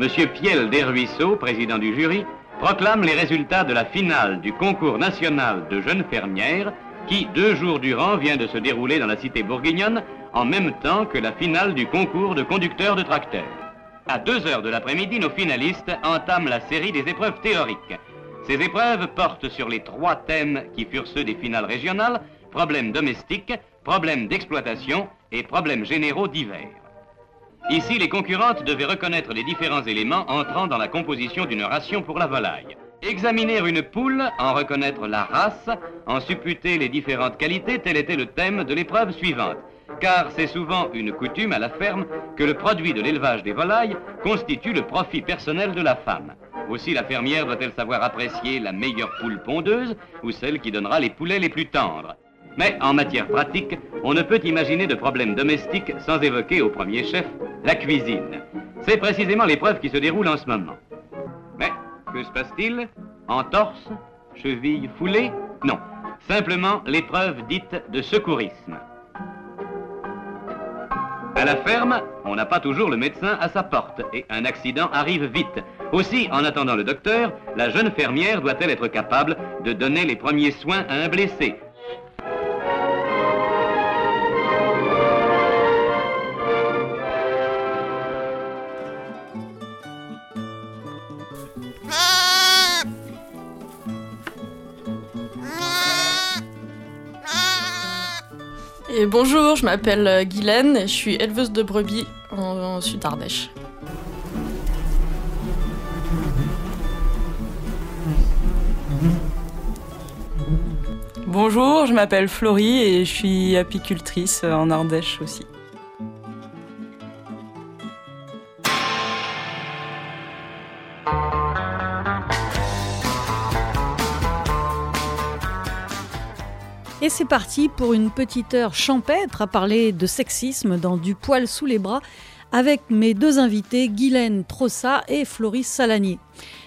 M. Piel Desruisseaux, président du jury, proclame les résultats de la finale du concours national de jeunes fermières qui, deux jours durant, vient de se dérouler dans la cité bourguignonne en même temps que la finale du concours de conducteurs de tracteurs. À 2 heures de l'après-midi, nos finalistes entament la série des épreuves théoriques. Ces épreuves portent sur les trois thèmes qui furent ceux des finales régionales, problèmes domestiques, problèmes d'exploitation et problèmes généraux divers. Ici, les concurrentes devaient reconnaître les différents éléments entrant dans la composition d'une ration pour la volaille. Examiner une poule, en reconnaître la race, en supputer les différentes qualités, tel était le thème de l'épreuve suivante. Car c'est souvent une coutume à la ferme que le produit de l'élevage des volailles constitue le profit personnel de la femme. Aussi la fermière doit-elle savoir apprécier la meilleure poule pondeuse ou celle qui donnera les poulets les plus tendres. Mais en matière pratique, on ne peut imaginer de problème domestique sans évoquer au premier chef la cuisine. C'est précisément l'épreuve qui se déroule en ce moment. Mais que se passe-t-il? Entorse? Cheville foulée? Non, simplement l'épreuve dite de secourisme. À la ferme, on n'a pas toujours le médecin à sa porte et un accident arrive vite. Aussi, en attendant le docteur, la jeune fermière doit-elle être capable de donner les premiers soins à un blessé, Bonjour, je m'appelle euh, Guylaine et je suis éleveuse de brebis en, en Sud Ardèche. Bonjour, je m'appelle Florie et je suis apicultrice en Ardèche aussi. C'est parti pour une petite heure champêtre à parler de sexisme dans Du poil sous les bras avec mes deux invités, Guylaine Trossa et Floris Salanier.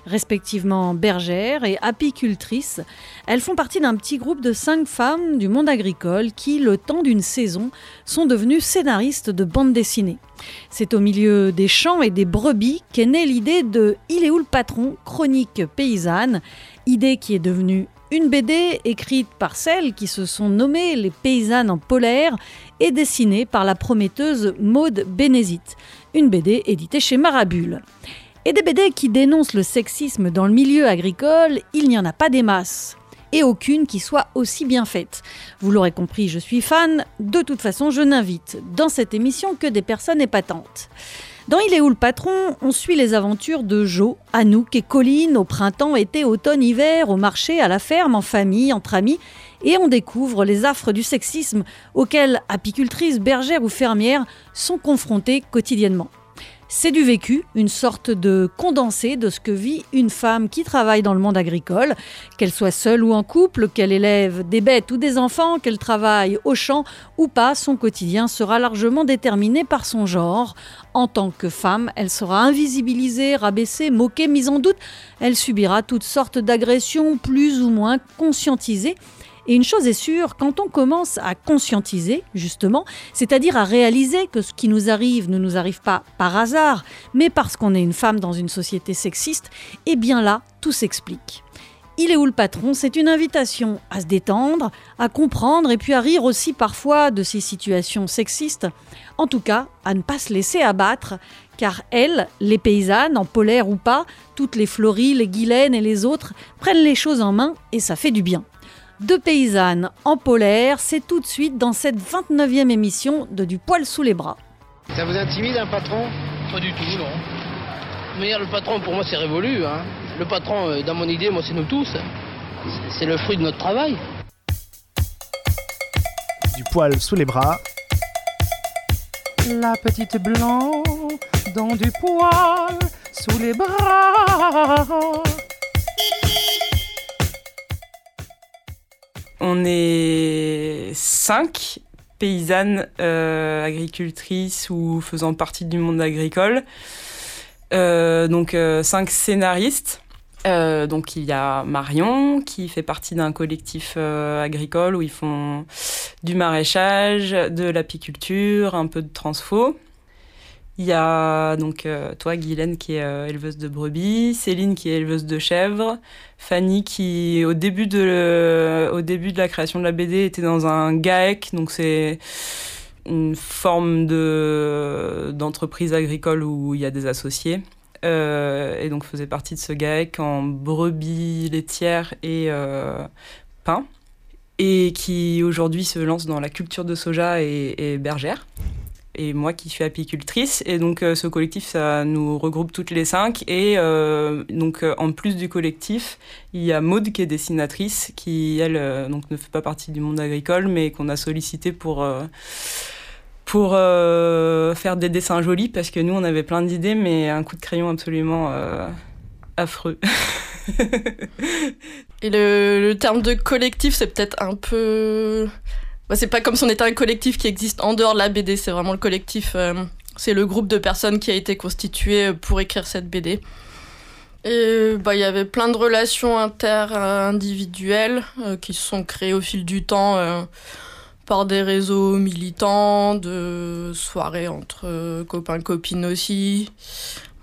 Respectivement bergères et apicultrices, elles font partie d'un petit groupe de cinq femmes du monde agricole qui, le temps d'une saison, sont devenues scénaristes de bande dessinée. C'est au milieu des champs et des brebis qu'est née l'idée de Il est où le patron? Chronique paysanne, idée qui est devenue une BD écrite par celles qui se sont nommées les paysannes en polaire et dessinée par la prometteuse Maude Bénézite. Une BD éditée chez Marabule. Et des BD qui dénoncent le sexisme dans le milieu agricole, il n'y en a pas des masses. Et aucune qui soit aussi bien faite. Vous l'aurez compris, je suis fan. De toute façon, je n'invite dans cette émission que des personnes épatantes. Dans Il est où le patron On suit les aventures de Jo, Anouk et Colline au printemps, été, automne, hiver, au marché, à la ferme, en famille, entre amis, et on découvre les affres du sexisme auxquels apicultrices, bergères ou fermières sont confrontées quotidiennement. C'est du vécu, une sorte de condensé de ce que vit une femme qui travaille dans le monde agricole, qu'elle soit seule ou en couple, qu'elle élève des bêtes ou des enfants, qu'elle travaille au champ ou pas, son quotidien sera largement déterminé par son genre. En tant que femme, elle sera invisibilisée, rabaissée, moquée, mise en doute. Elle subira toutes sortes d'agressions plus ou moins conscientisées et une chose est sûre, quand on commence à conscientiser, justement, c'est-à-dire à réaliser que ce qui nous arrive ne nous arrive pas par hasard, mais parce qu'on est une femme dans une société sexiste, eh bien là, tout s'explique. Il est où le patron? C'est une invitation à se détendre, à comprendre et puis à rire aussi parfois de ces situations sexistes. En tout cas, à ne pas se laisser abattre, car elles, les paysannes, en polaire ou pas, toutes les Flories, les Guilaines et les autres, prennent les choses en main et ça fait du bien. Deux paysannes en polaire, c'est tout de suite dans cette 29e émission de Du poil sous les bras. Ça vous intimide un patron? Pas du tout, non. Mais le patron, pour moi, c'est révolu. Hein. Le patron, euh, dans mon idée, moi, c'est nous tous. C'est le fruit de notre travail. Du poil sous les bras. La petite blanc dans du poil sous les bras. On est cinq paysannes euh, agricultrices ou faisant partie du monde agricole. Euh, donc euh, cinq scénaristes. Donc il y a Marion qui fait partie d'un collectif agricole où ils font du maraîchage, de l'apiculture, un peu de transfo. Il y a donc euh, toi, Guylaine, qui est euh, éleveuse de brebis, Céline, qui est éleveuse de chèvres, Fanny, qui au début de, au début de la création de la BD était dans un GAEC, donc c'est une forme de, d'entreprise agricole où il y a des associés. Euh, et donc faisait partie de ce GAEC en brebis laitière et pain et qui aujourd'hui se lance dans la culture de soja et bergère et moi qui suis apicultrice. Et donc euh, ce collectif, ça nous regroupe toutes les cinq. Et euh, donc euh, en plus du collectif, il y a Maude qui est dessinatrice, qui elle donc ne fait pas partie du monde agricole, mais qu'on a sollicité pour pour faire des dessins jolis parce que nous on avait plein d'idées, mais un coup de crayon absolument affreux. et le, le terme de collectif, c'est peut-être un peu bah, c'est pas comme si on était un collectif qui existe en dehors de la BD, c'est vraiment le collectif, euh, c'est le groupe de personnes qui a été constitué pour écrire cette BD. Et bah, il y avait plein de relations inter-individuelles euh, qui se sont créées au fil du temps euh, par des réseaux militants, de soirées entre copains-copines aussi.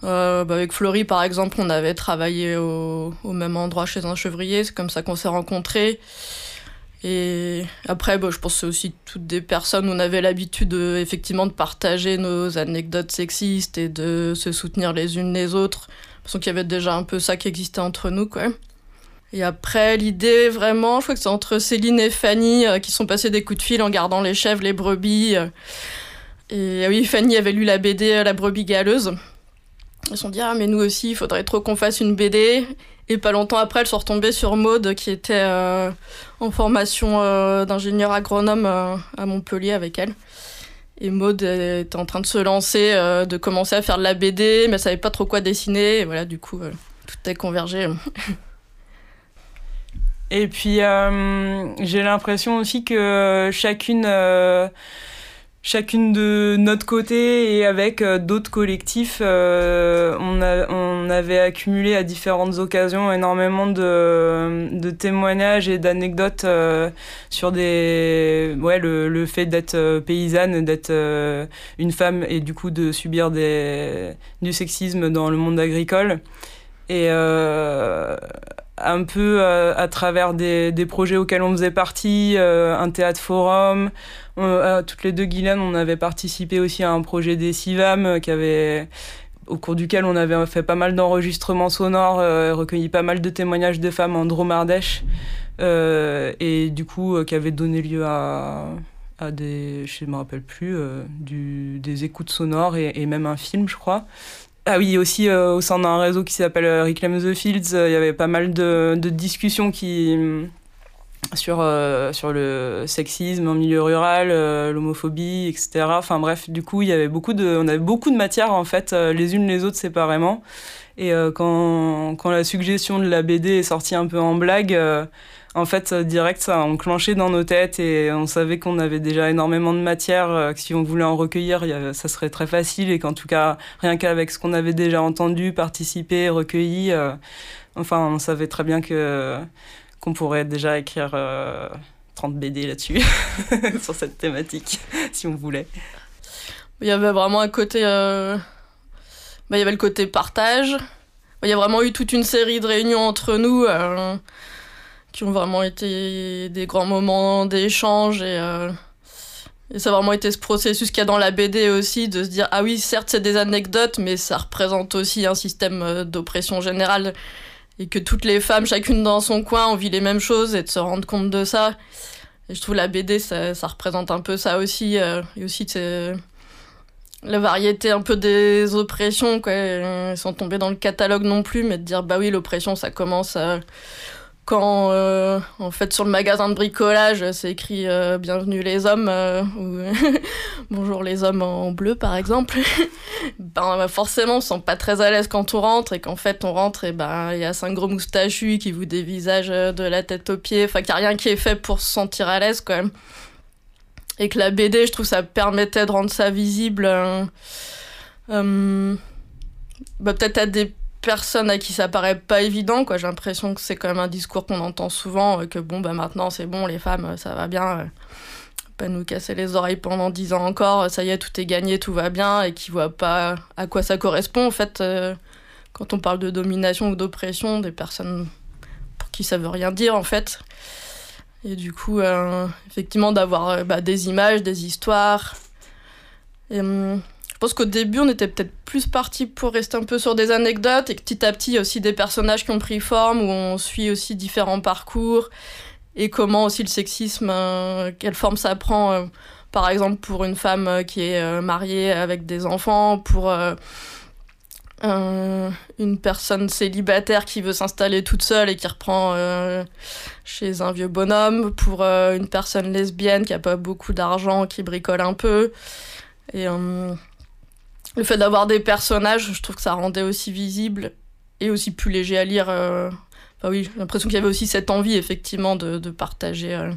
Bah, avec Florie, par exemple, on avait travaillé au même endroit chez un chevrier, c'est comme ça qu'on s'est rencontrés. Et après, bon, je pense que c'est aussi toutes des personnes où on avait l'habitude effectivement de partager nos anecdotes sexistes et de se soutenir les unes les autres. Parce qu'il y avait déjà un peu ça qui existait entre nous, quoi. Et après, l'idée vraiment, je crois que c'est entre Céline et Fanny euh, qui sont passés des coups de fil en gardant les chèvres, les brebis. Euh. et oui, Fanny avait lu la BD euh, La brebis galeuse. Ils se sont dit, ah, mais nous aussi, il faudrait trop qu'on fasse une BD. Et pas longtemps après, elles sont retombées sur Maude, qui était euh, en formation euh, d'ingénieur agronome euh, à Montpellier avec elle. Et Maude était en train de se lancer, de commencer à faire de la BD, mais elle savait pas trop quoi dessiner. Et voilà, du coup, tout est convergé. Et puis, j'ai l'impression aussi que chacune chacune de notre côté et avec euh, d'autres collectifs, euh, on, a, on avait accumulé à différentes occasions énormément de, de témoignages et d'anecdotes euh, sur des, ouais, le, le fait d'être paysanne, d'être une femme et du coup de subir des, du sexisme dans le monde agricole. Et un peu à travers des, projets auxquels on faisait partie, un théâtre forum, euh, toutes les deux, Guylaine, on avait participé aussi à un projet des CIVAM euh, qui avait au cours duquel on avait fait pas mal d'enregistrements sonores, euh, recueilli pas mal de témoignages de femmes en Dromardèche, et du coup qui avait donné lieu à, des, je me rappelle plus, des écoutes sonores et, même un film, je crois. Ah oui, aussi au sein d'un réseau qui s'appelle Reclaim the Fields, il y avait pas mal de, de discussions qui sur, euh, sur le sexisme en milieu rural, euh, l'homophobie, etc. Enfin bref, du coup, il y avait beaucoup de, on avait beaucoup de matières en fait, euh, les unes les autres séparément. Et quand, quand la suggestion de la BD est sortie un peu en blague, en fait, direct, ça a enclenché dans nos têtes et on savait qu'on avait déjà énormément de matière, que si on voulait en recueillir, ça serait très facile et qu'en tout cas, rien qu'avec ce qu'on avait déjà entendu, participé, recueilli, enfin, on savait très bien que qu'on pourrait déjà écrire 30 euh, BD là-dessus, sur cette thématique, si on voulait. Il y avait vraiment un côté. Euh, bah, il y avait le côté partage. Il y a vraiment eu toute une série de réunions entre nous euh, qui ont vraiment été des grands moments d'échange et. Et ça a vraiment été ce processus qu'il y a dans la BD aussi, de se dire, ah oui, certes, c'est des anecdotes, mais ça représente aussi un système d'oppression générale et que toutes les femmes, chacune dans son coin, ont vu les mêmes choses et de se rendre compte de ça. Et je trouve la BD, ça, ça représente un peu ça aussi. Euh, et aussi la variété un peu des oppressions. Quoi. Sont tombés dans le catalogue non plus, mais de dire, bah oui, l'oppression, ça commence à quand euh, en fait sur le magasin de bricolage c'est écrit euh, bienvenue les hommes euh, ou bonjour les hommes en bleu par exemple ben bah, forcément on se sent pas très à l'aise quand on rentre et qu'en fait on rentre et ben il y a cinq gros moustachus qui vous dévisagent de la tête aux pieds. Enfin qu'il n'y a rien qui est fait pour se sentir à l'aise quand même. Et que la BD je trouve ça permettait de rendre ça visible bah, peut-être à des personne à qui ça paraît pas évident quoi j'ai l'impression que c'est quand même un discours qu'on entend souvent euh, que bon bah maintenant c'est bon les femmes ça va bien pas nous casser les oreilles pendant dix ans encore, ça y est, tout est gagné, tout va bien, et qui voient pas à quoi ça correspond. En fait, euh, quand on parle de domination ou d'oppression, des personnes pour qui ça veut rien dire, en fait. Et du coup, euh, effectivement, d'avoir euh, bah, des images, des histoires. Hum, pense qu'au début, on était peut-être plus parti pour rester un peu sur des anecdotes, et que petit à petit, il y a aussi des personnages qui ont pris forme, où on suit aussi différents parcours et comment aussi le sexisme, euh, quelle forme ça prend, euh, par exemple pour une femme euh, qui est mariée avec des enfants, pour une personne célibataire qui veut s'installer toute seule et qui reprend chez un vieux bonhomme, pour une personne lesbienne qui a pas beaucoup d'argent, qui bricole un peu. Et le fait d'avoir des personnages, je trouve que ça rendait aussi visible et aussi plus léger à lire oui, j'ai l'impression qu'il y avait aussi cette envie, effectivement, de, de partager, euh,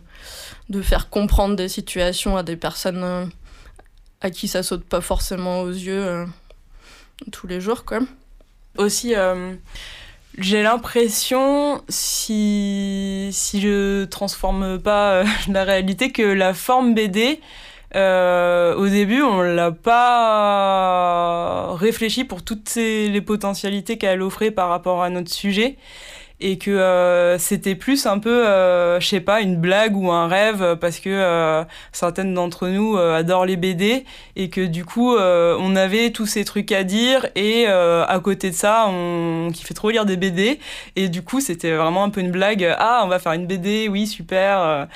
de faire comprendre des situations à des personnes euh, à qui ça saute pas forcément aux yeux euh, tous les jours, quoi. Aussi, j'ai l'impression, si, si je transforme pas la réalité, que la forme BD, au début, on l'a pas réfléchi pour toutes les potentialités qu'elle offrait par rapport à notre sujet et que euh, c'était plus un peu, euh, je sais pas, une blague ou un rêve parce que euh, certaines d'entre nous adorent les BD et que du coup on avait tous ces trucs à dire et à côté de ça on kiffait trop lire des BD et du coup c'était vraiment un peu une blague. Ah on va faire une BD, oui super.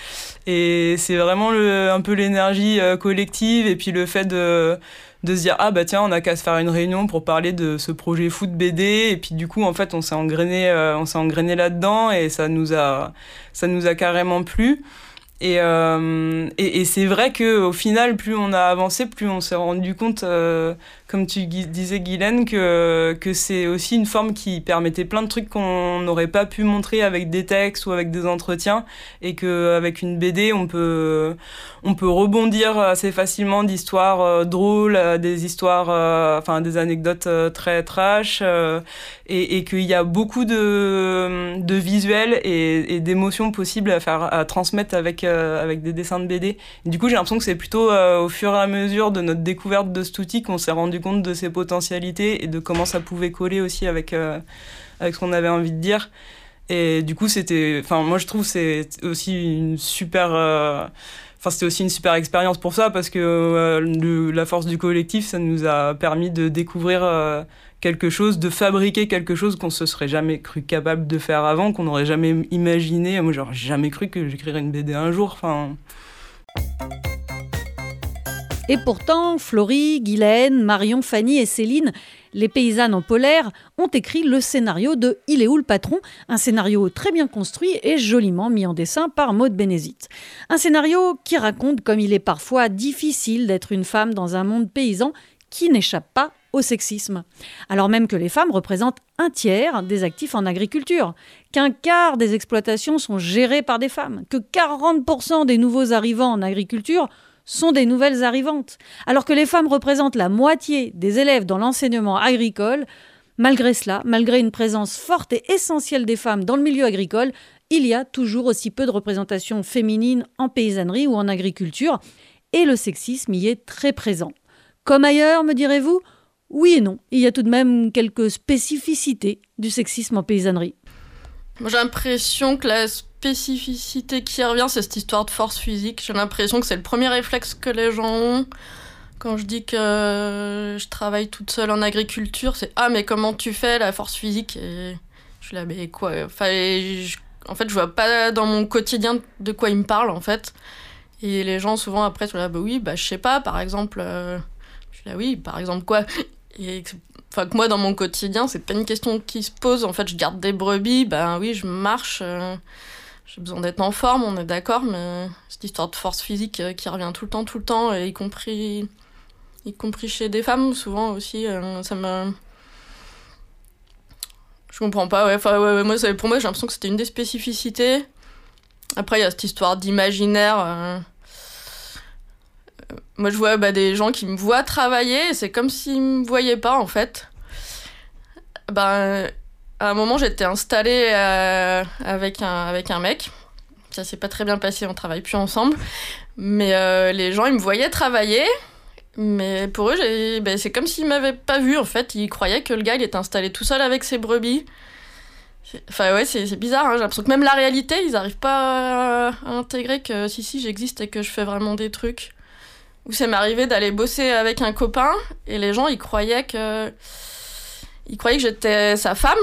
Et c'est vraiment un peu l'énergie collective et puis le fait de de se dire ah bah tiens on a qu'à se faire une réunion pour parler de ce projet foot BD et puis du coup en fait on s'est engrainé euh, on s'est engrainé là-dedans et ça nous a ça nous a carrément plu et, euh, et, et c'est vrai que au final plus on a avancé plus on s'est rendu compte euh, comme tu disais Guylaine, que, que c'est aussi une forme qui permettait plein de trucs qu'on n'aurait pas pu montrer avec des textes ou avec des entretiens, et qu'avec une BD, on peut, on peut rebondir assez facilement d'histoires euh, drôles, des histoires, euh, enfin des anecdotes euh, très trash, et, et qu'il y a beaucoup de, de visuels et, et d'émotions possibles à, faire, à transmettre avec, avec des dessins de BD. du coup, j'ai l'impression que c'est plutôt au fur et à mesure de notre découverte de cet outil qu'on s'est rendu compte de ses potentialités et de comment ça pouvait coller aussi avec, euh, avec ce qu'on avait envie de dire. Et du coup, c'était. Enfin, moi, je trouve c'est aussi une super. Euh, enfin, c'était aussi une super expérience pour ça parce que euh, la force du collectif, ça nous a permis de découvrir quelque chose, de fabriquer quelque chose qu'on se serait jamais cru capable de faire avant, qu'on n'aurait jamais imaginé. Moi, j'aurais jamais cru que j'écrirais une BD un jour. Enfin. Et pourtant, Florie, Guylaine, Marion, Fanny et Céline, les paysannes en polaire, ont écrit le scénario de Il est où le patron? Un scénario très bien construit et joliment mis en dessin par Maude Bénézite. Un scénario qui raconte comme il est parfois difficile d'être une femme dans un monde paysan qui n'échappe pas au sexisme. Alors même que les femmes représentent un tiers des actifs en agriculture, qu'un quart des exploitations sont gérées par des femmes, que 40% des nouveaux arrivants en agriculture sont des nouvelles arrivantes. Alors que les femmes représentent la moitié des élèves dans l'enseignement agricole, malgré cela, malgré une présence forte et essentielle des femmes dans le milieu agricole, il y a toujours aussi peu de représentation féminine en paysannerie ou en agriculture, et le sexisme y est très présent. Comme ailleurs, me direz-vous? Oui et non, il y a tout de même quelques spécificités du sexisme en paysannerie. J'ai l'impression que la spécificité qui revient, c'est cette histoire de force physique. J'ai l'impression que c'est le premier réflexe que les gens ont. Quand je dis que je travaille toute seule en agriculture, c'est Ah, mais comment tu fais la force physique? Je suis là, mais quoi? En fait, je vois pas dans mon quotidien de quoi ils me parlent, en fait. Et les gens, souvent, après, sont là, bah oui, bah je sais pas, par exemple. Euh, je suis là, oui, par exemple quoi? Enfin, que moi, dans mon quotidien, c'est pas une question qui se pose. En fait, je garde des brebis, ben oui, je marche. Euh, j'ai besoin d'être en forme, on est d'accord, mais cette histoire de force physique euh, qui revient tout le temps, tout le temps, y compris, y compris chez des femmes, souvent aussi, euh, ça me. Je comprends pas, ouais. Enfin, ouais, moi, pour moi, j'ai l'impression que c'était une des spécificités. Après, il y a cette histoire d'imaginaire. Moi, je vois bah, des gens qui me voient travailler, c'est comme s'ils me voyaient pas, en fait. Ben à un moment, j'étais installée euh, avec, un, avec un mec ça s'est pas très bien passé, on travaille plus ensemble. Mais euh, les gens, ils me voyaient travailler. Mais pour eux, ben, c'est comme s'ils m'avaient pas vu en fait. Ils croyaient que le gars, il était installé tout seul avec ses brebis. Enfin ouais, c'est bizarre. hein. J'ai l'impression que même la réalité, ils arrivent pas à intégrer que si si j'existe et que je fais vraiment des trucs. Ou ça m'est arrivé d'aller bosser avec un copain et les gens, ils croyaient que ils croyaient que j'étais sa femme.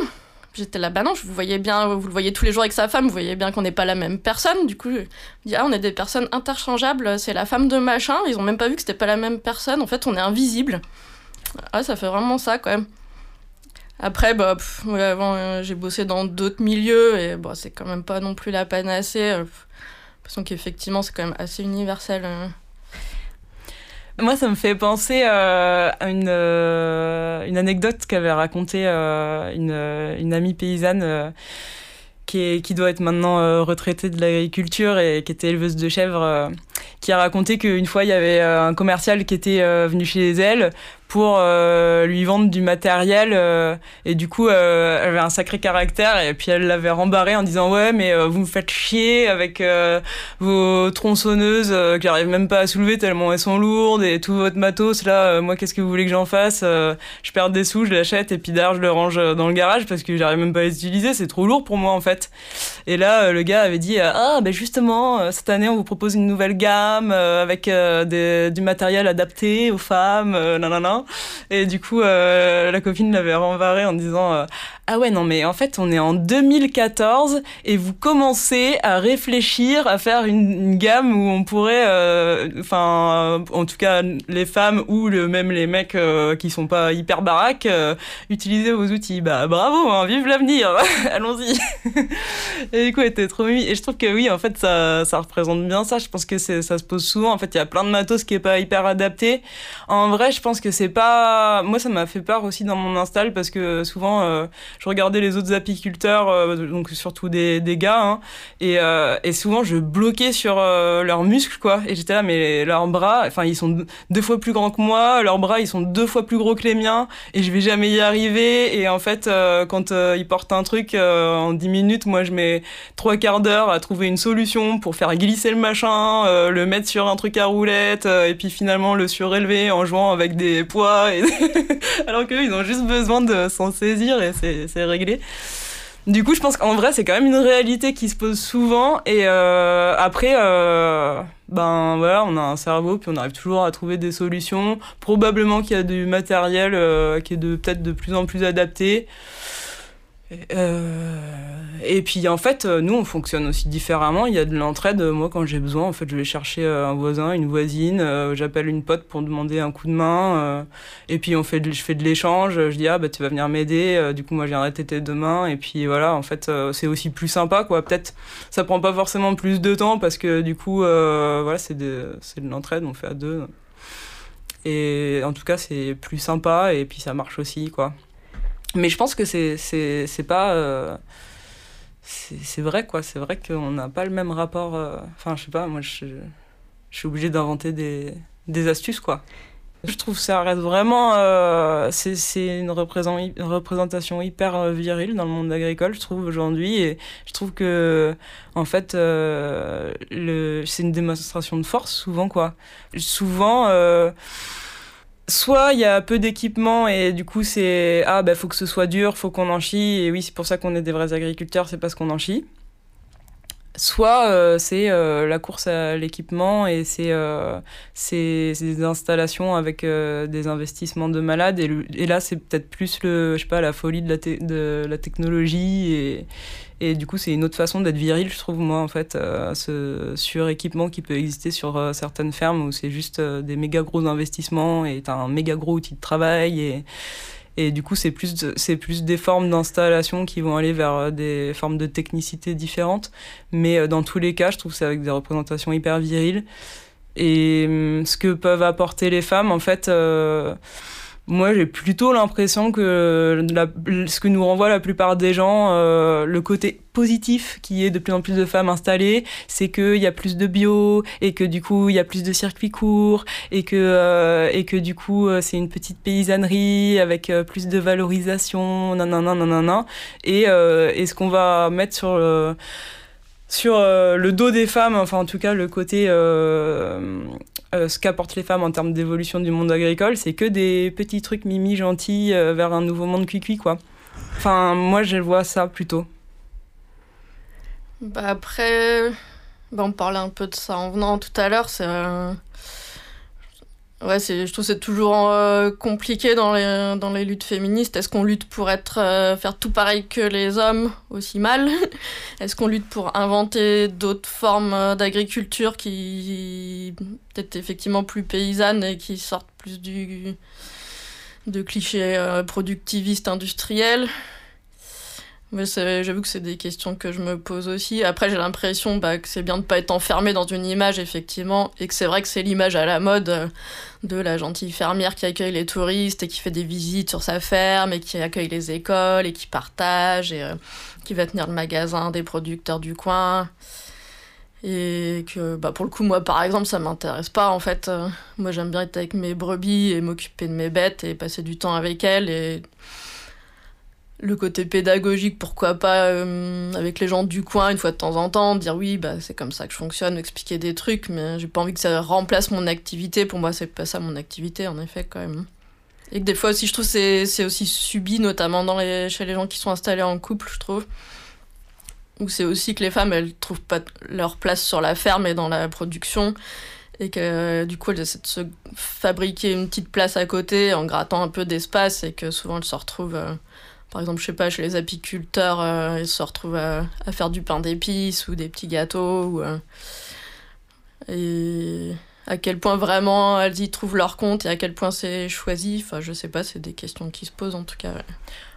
J'étais là, bah non, je vous voyais bien, vous le voyez tous les jours avec sa femme, vous voyez bien qu'on n'est pas la même personne. Du coup, je me dis, ah, on est des personnes interchangeables, c'est la femme de machin. Ils ont même pas vu que c'était pas la même personne. En fait, on est invisible. Ah, ça fait vraiment ça, quand même. Après, bah, pff, ouais, avant, euh, j'ai bossé dans d'autres milieux et bah, c'est quand même pas non plus la panacée. euh, l'impression qu'effectivement, c'est quand même assez universel. euh. Moi, ça me fait penser euh, à une, euh, une anecdote qu'avait racontée euh, une, une amie paysanne qui, est, qui doit être maintenant retraitée de l'agriculture et qui était éleveuse de chèvres, qui a raconté qu'une fois, il y avait un commercial qui était venu chez elle pour euh, lui vendre du matériel euh, et du coup euh, elle avait un sacré caractère et puis elle l'avait rembarré en disant ouais mais euh, vous me faites chier avec euh, vos tronçonneuses euh, que j'arrive même pas à soulever tellement elles sont lourdes et tout votre matos là moi qu'est-ce que vous voulez que j'en fasse je perds des sous je l'achète et puis d'ailleurs je le range dans le garage parce que j'arrive même pas à les utiliser c'est trop lourd pour moi en fait. Et là le gars avait dit ah ben justement cette année on vous propose une nouvelle gamme avec des- du matériel adapté aux femmes nanana et du coup, euh, la copine l'avait renvaré en disant euh, Ah ouais, non, mais en fait, on est en 2014 et vous commencez à réfléchir à faire une, gamme où on pourrait, euh, enfin, euh, en tout cas, les femmes ou même les mecs euh, qui sont pas hyper baraques, euh, utiliser vos outils. Bah bravo, hein, vive l'avenir, allons-y. et du coup, était trop mimi. Et je trouve que oui, en fait, ça, ça représente bien ça. Je pense que ça se pose souvent. En fait, il y a plein de matos qui est pas hyper adapté. En vrai, je pense que c'est pas. Moi, ça m'a fait peur aussi dans mon install parce que souvent, euh, je regardais les autres apiculteurs, euh, donc surtout des, des gars, hein, et, euh, et souvent je bloquais sur euh, leurs muscles, quoi. Et j'étais là, mais leurs bras, enfin, ils sont deux- fois plus grands que moi, leurs bras, ils sont deux fois plus gros que les miens, et je vais jamais y arriver. Et en fait, euh, quand euh, ils portent un truc en 10 minutes, moi, je mets trois quarts d'heure à trouver une solution pour faire glisser le machin, le mettre sur un truc à roulette, et puis finalement le surélever en jouant avec des poids. Alors qu'eux, ils ont juste besoin de s'en saisir et c'est c'est réglé. Du coup, je pense qu'en vrai, c'est quand même une réalité qui se pose souvent. Et euh, après, euh, ben voilà, on a un cerveau, puis on arrive toujours à trouver des solutions. Probablement qu'il y a du matériel euh, qui est peut-être de plus en plus adapté. Euh, et puis en fait, euh, nous on fonctionne aussi différemment. Il y a de l'entraide. Moi, quand j'ai besoin, en fait, je vais chercher euh, un voisin, une voisine. euh, J'appelle une pote pour demander un coup de main. euh, et puis on fait, je fais de l'échange. Je dis ah bah tu vas venir m'aider. euh, du coup moi je viendrai t'aider demain. Et puis voilà, en fait, euh, c'est aussi plus sympa quoi. Peut-être ça prend pas forcément plus de temps parce que du coup euh, voilà c'est de de l'entraide. On fait à deux. Et en tout cas c'est plus sympa et puis ça marche aussi quoi. Mais je pense que c'est pas euh, c'est vrai quoi. C'est vrai qu'on n'a pas le même rapport euh, enfin je sais pas moi je, suis obligée d'inventer des des astuces quoi. Je trouve que ça reste vraiment euh, c'est une, représent- une représentation hyper euh, virile dans le monde agricole je trouve aujourd'hui. Et je trouve que en fait le c'est une démonstration de force souvent quoi. Souvent soit il y a peu d'équipement et du coup c'est ah bah faut que ce soit dur, faut qu'on en chie et oui c'est pour ça qu'on est des vrais agriculteurs, c'est parce qu'on en chie. Soit euh, c'est euh, la course à l'équipement et c'est euh, des installations avec euh, des investissements de malades et, et là c'est peut-être plus le je sais pas la folie de la, de la technologie et et du coup c'est une autre façon d'être viril je trouve moi en fait euh, ce suréquipement qui peut exister sur euh, certaines fermes où c'est juste des méga gros investissements et t'as un méga gros outil de travail et et du coup, c'est plus, c'est plus des formes d'installation qui vont aller vers euh, des formes de technicité différentes. Mais euh, dans tous les cas, je trouve que c'est avec des représentations hyper viriles. Et hum, ce que peuvent apporter les femmes, en fait, euh, moi j'ai plutôt l'impression que la- ce que nous renvoie la plupart des gens, euh, le côté positif qui est de plus en plus de femmes installées, c'est qu'il y a plus de bio et que du coup il y a plus de circuits courts et que, euh, et que du coup euh, c'est une petite paysannerie avec euh, plus de valorisation, nanana, nanana. Et, euh, et ce qu'on va mettre sur le sur le dos des femmes, enfin en tout cas le côté ce qu'apportent les femmes en termes d'évolution du monde agricole, c'est que des petits trucs mimi gentils vers un nouveau monde cuicui quoi. Enfin moi je vois ça plutôt. Bah après, bah on parlait un peu de ça en venant tout à l'heure, c'est Ouais, je trouve c'est toujours euh, compliqué dans les, dans les luttes féministes. Est-ce qu'on lutte pour être, euh, faire tout pareil que les hommes, aussi mal? Est-ce qu'on lutte pour inventer d'autres formes euh, d'agriculture qui, peut-être effectivement plus paysannes et qui sortent plus du, de clichés productivistes industriels? J'avoue que c'est des questions que je me pose aussi. Après, j'ai l'impression bah, que c'est bien de ne pas être enfermé dans une image, effectivement, et que c'est vrai que c'est l'image à la mode euh, de la gentille fermière qui accueille les touristes et qui fait des visites sur sa ferme et qui accueille les écoles et qui partage et euh, qui va tenir le magasin des producteurs du coin. Et que, bah, pour le coup, moi, par exemple, ça m'intéresse pas, en fait. Euh, moi, j'aime bien être avec mes brebis et m'occuper de mes bêtes et passer du temps avec elles le côté pédagogique, pourquoi pas euh, avec les gens du coin une fois de temps en temps, dire oui, bah, c'est comme ça que je fonctionne, expliquer des trucs, mais j'ai pas envie que ça remplace mon activité. Pour moi, c'est pas ça mon activité, en effet, quand même. Et que des fois aussi, je trouve c'est c'est aussi subi, notamment dans les, chez les gens qui sont installés en couple, je trouve. Où c'est aussi que les femmes, elles trouvent pas leur place sur la ferme et dans la production. Et que du coup, elles essaient de se fabriquer une petite place à côté en grattant un peu d'espace et que souvent elles se retrouvent. Euh, par exemple, je sais pas, chez les apiculteurs, euh, ils se retrouvent à, faire du pain d'épices ou des petits gâteaux. Euh, et à quel point vraiment elles y trouvent leur compte et à quel point c'est choisi. Enfin, je sais pas, c'est des questions qui se posent en tout cas.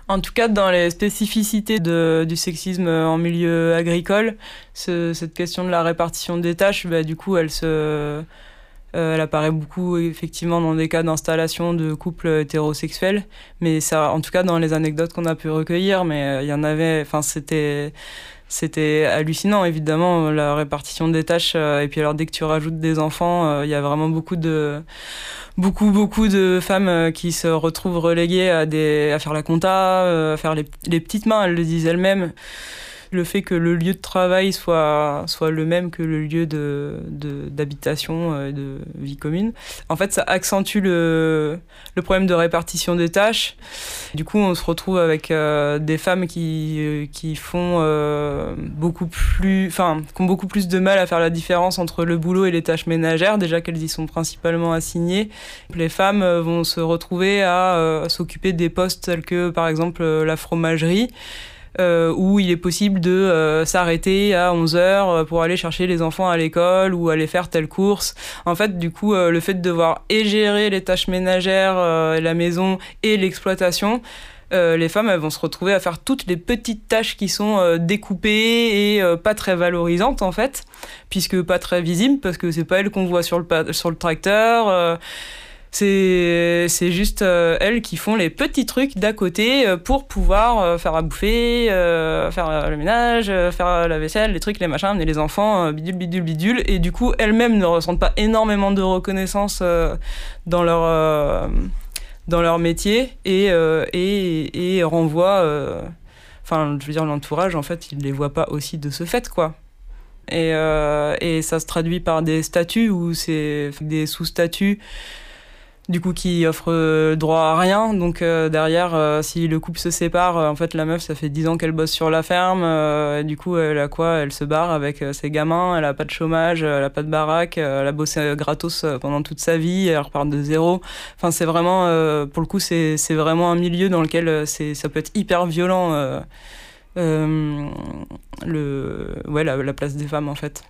En tout cas, dans les spécificités du sexisme en milieu agricole, cette question de la répartition des tâches, bah, du coup, elle se euh, elle apparaît beaucoup effectivement dans des cas d'installation de couples hétérosexuels, mais ça, en tout cas dans les anecdotes qu'on a pu recueillir, mais euh, il y en avait, enfin c'était c'était hallucinant évidemment la répartition des tâches euh, et puis alors dès que tu rajoutes des enfants il y a vraiment beaucoup de beaucoup beaucoup de femmes qui se retrouvent reléguées à faire la compta à faire les petites mains elles le disent elles-mêmes le fait que le lieu de travail soit, soit le même que le lieu d'habitation de, euh, de vie commune, en fait, ça accentue le, le problème de répartition des tâches. Du coup, on se retrouve avec euh, des femmes qui, euh, qui font beaucoup plus, enfin, qui ont beaucoup plus de mal à faire la différence entre le boulot et les tâches ménagères, déjà qu'elles y sont principalement assignées. Les femmes vont se retrouver à s'occuper des postes tels que, par exemple, la fromagerie. Euh, où il est possible de euh, s'arrêter à 11 heures euh, pour aller chercher les enfants à l'école ou aller faire telle course. En fait, du coup, le fait de devoir et gérer les tâches ménagères, la maison et l'exploitation, les femmes elles vont se retrouver à faire toutes les petites tâches qui sont découpées et pas très valorisantes en fait, puisque pas très visibles parce que c'est pas elles qu'on voit sur le tracteur c'est juste euh, elles qui font les petits trucs d'à côté euh, pour pouvoir euh, faire à bouffer, faire le ménage, faire la vaisselle, les trucs, les machins, amener les enfants, bidule, bidule, bidule. Et du coup, elles-mêmes ne ressentent pas énormément de reconnaissance dans leur dans leur métier et et, et renvoient. Enfin, je veux dire, l'entourage, en fait, il les voit pas aussi de ce fait, quoi. Et, et ça se traduit par des statuts ou c'est des sous-statuts du coup qui offre euh, droit à rien. Donc euh, derrière, euh, si le couple se sépare, en fait la meuf, ça fait 10 ans qu'elle bosse sur la ferme. du coup, elle a quoi? Elle se barre avec ses gamins, elle a pas de chômage, elle a pas de baraque, elle a bossé gratos pendant toute sa vie, elle repart de zéro. Enfin, c'est vraiment, pour le coup, c'est vraiment un milieu dans lequel c'est ça peut être hyper violent. le, ouais, la, la place des femmes en fait.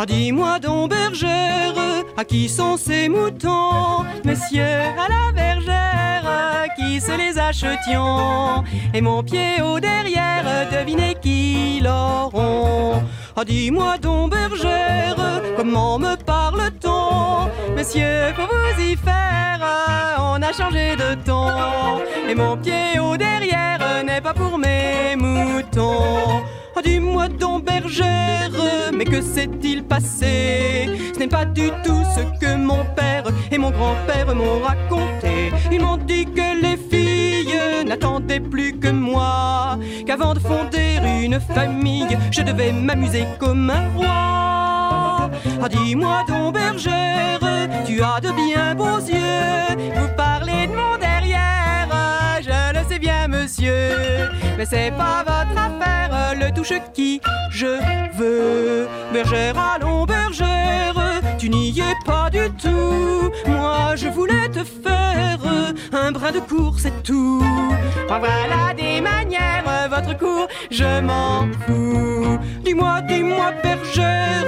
Ah dis-moi donc bergère, à qui sont ces moutons? Messieurs à la bergère, qui se les achetions? Et mon pied au derrière, devinez qui l'auront? Ah dis-moi donc bergère, comment me parle-t-on? Messieurs, faut vous y faire, on a changé de ton Et mon pied au derrière n'est pas pour mes moutons dis-moi donc bergère, mais que s'est-il passé? Ce n'est pas du tout ce que mon père et mon grand-père m'ont raconté. Ils m'ont dit que les filles n'attendais plus que moi, qu'avant de fonder une famille, je devais m'amuser comme un roi. Ah, dis-moi donc, bergère, tu as de bien beaux yeux, vous parlez de mon mais c'est pas votre affaire, le touche qui je veux. Bergère, allons, bergère, tu n'y es pas du tout. Moi, je voulais te faire un brin de cours, c'est tout. En voilà des manières, votre cours, je m'en fous. Dis-moi, dis-moi, bergère,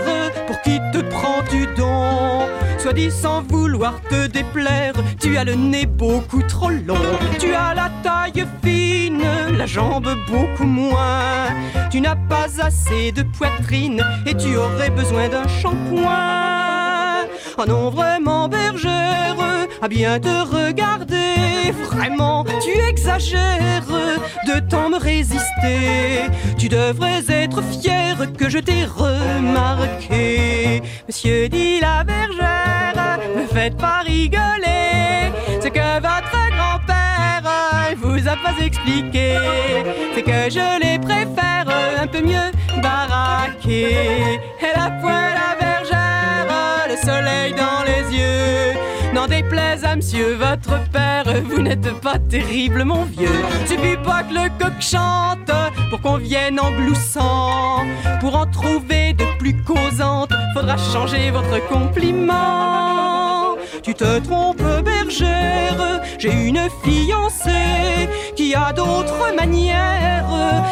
pour qui te prends-tu donc? Soit dit sans vouloir te déplaire, tu as le nez beaucoup trop long. Tu as la taille fine, la jambe beaucoup moins. Tu n'as pas assez de poitrine et tu aurais besoin d'un shampoing. Oh non, vraiment, bergère, à bien te regarder. Vraiment, tu exagères de tant me résister. Tu devrais être fier que je t'ai remarqué. Monsieur dit la bergère, me faites pas rigoler. Ce que votre grand-père vous a pas expliqué, c'est que je les préfère un peu mieux baraquer. Et la poêle à bergère, le soleil dans les yeux. N'en déplaise à monsieur votre père, vous n'êtes pas terrible mon vieux. Suffit pas que le coq chante pour qu'on vienne en gloussant. Pour en trouver de plus causantes, faudra changer votre compliment. Tu te trompes, bergère, j'ai une fiancée qui a d'autres manières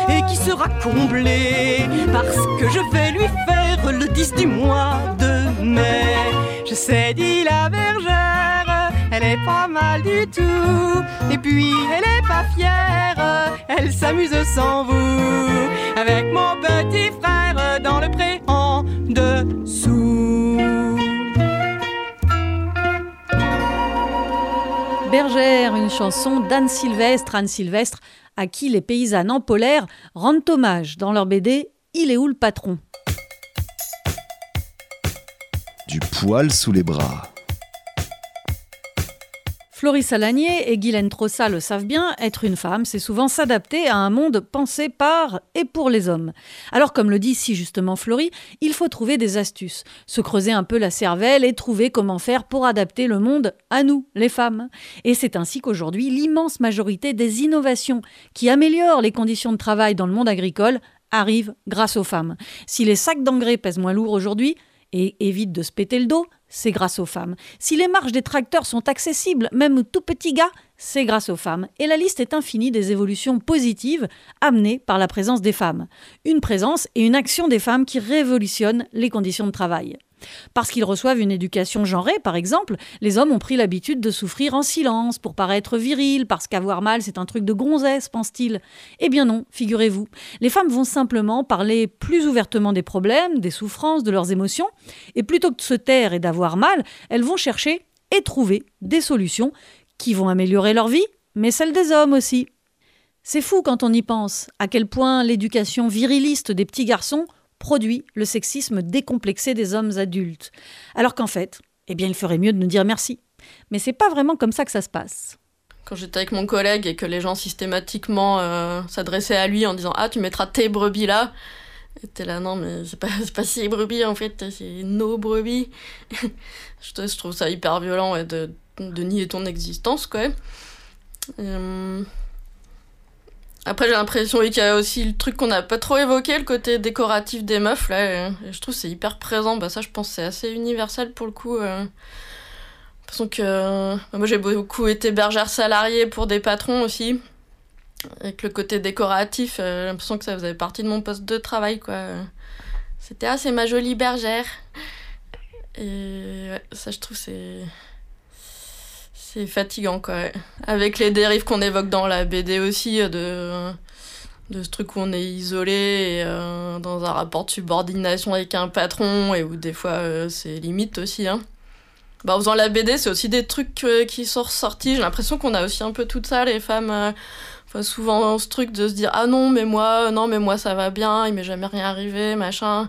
et qui sera comblée parce que je vais lui faire le 10 du mois de mai. Je sais, dit la bergère, elle est pas mal du tout. Et puis, elle est pas fière, elle s'amuse sans vous. Avec mon petit frère dans le pré en dessous. Bergère, une chanson d'Anne Sylvestre. Anne Sylvestre, à qui les paysannes en polaire rendent hommage dans leur BD Il est où le patron? Du poil sous les bras. Floris Salanier et Guylaine Trossa le savent bien, être une femme, c'est souvent s'adapter à un monde pensé par et pour les hommes. Alors, comme le dit si justement Floris, il faut trouver des astuces, se creuser un peu la cervelle et trouver comment faire pour adapter le monde à nous, les femmes. Et c'est ainsi qu'aujourd'hui, l'immense majorité des innovations qui améliorent les conditions de travail dans le monde agricole arrivent grâce aux femmes. Si les sacs d'engrais pèsent moins lourd aujourd'hui, et évitent de se péter le dos, c'est grâce aux femmes. Si les marches des tracteurs sont accessibles, même aux tout petits gars, c'est grâce aux femmes. Et la liste est infinie des évolutions positives amenées par la présence des femmes. Une présence et une action des femmes qui révolutionnent les conditions de travail. Parce qu'ils reçoivent une éducation genrée, par exemple, les hommes ont pris l'habitude de souffrir en silence pour paraître virils, parce qu'avoir mal c'est un truc de gonzesse, pense-t-il. Eh bien non, figurez-vous. Les femmes vont simplement parler plus ouvertement des problèmes, des souffrances, de leurs émotions, et plutôt que de se taire et d'avoir mal, elles vont chercher et trouver des solutions qui vont améliorer leur vie, mais celle des hommes aussi. C'est fou quand on y pense, à quel point l'éducation viriliste des petits garçons produit le sexisme décomplexé des hommes adultes. Alors qu'en fait, eh bien, il ferait mieux de nous dire merci. Mais c'est pas vraiment comme ça que ça se passe. Quand j'étais avec mon collègue et que les gens systématiquement euh, s'adressaient à lui en disant Ah, tu mettras tes brebis là. T'es là, non, mais c'est pas, pas si brebis en fait, c'est nos brebis. je, trouve ça hyper violent de, nier ton existence, quoi. Euh... Après, j'ai l'impression qu'il y a aussi le truc qu'on n'a pas trop évoqué, le côté décoratif des meufs, là. Je trouve c'est hyper présent. Bah, ça, je pense c'est assez universel pour le coup. Euh. que. Euh, moi, j'ai beaucoup été bergère salariée pour des patrons aussi. Avec le côté décoratif, euh, j'ai l'impression que ça faisait partie de mon poste de travail. C'était c'est ma jolie bergère. Et ça, je trouve, c'est. C'est fatigant, quoi. Avec les dérives qu'on évoque dans la BD aussi, de, de ce truc où on est isolé et, euh, dans un rapport de subordination avec un patron et où des fois euh, c'est limite aussi. Hein. Bah, en faisant la BD, c'est aussi des trucs euh, qui sont ressortis. J'ai l'impression qu'on a aussi un peu tout ça, les femmes. Enfin, souvent ce truc de se dire Ah non, mais moi, non, mais moi ça va bien, il m'est jamais rien arrivé, machin.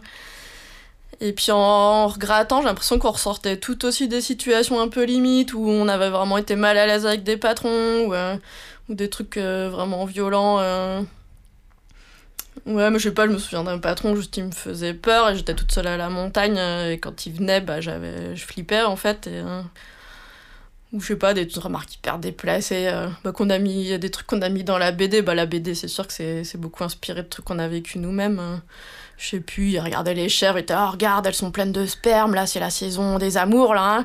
Et puis en regrettant, j'ai l'impression qu'on ressortait tout aussi des situations un peu limites où on avait vraiment été mal à l'aise avec des patrons, où, euh, ou des trucs vraiment violents. Ouais, mais je sais pas, je me souviens d'un patron, juste il me faisait peur et j'étais toute seule à la montagne et quand il venait, bah, je flippais en fait. Ou je sais pas, des remarques hyper déplacées, euh, bah, qu'on a mis, des trucs qu'on a mis dans la BD. Bah, la BD, c'est sûr que c'est beaucoup inspiré de trucs qu'on a vécu nous-mêmes. Hein. Je sais plus, il regardait les chèvres, il était oh, regarde, elles sont pleines de sperme, là, c'est la saison des amours, là. Hein.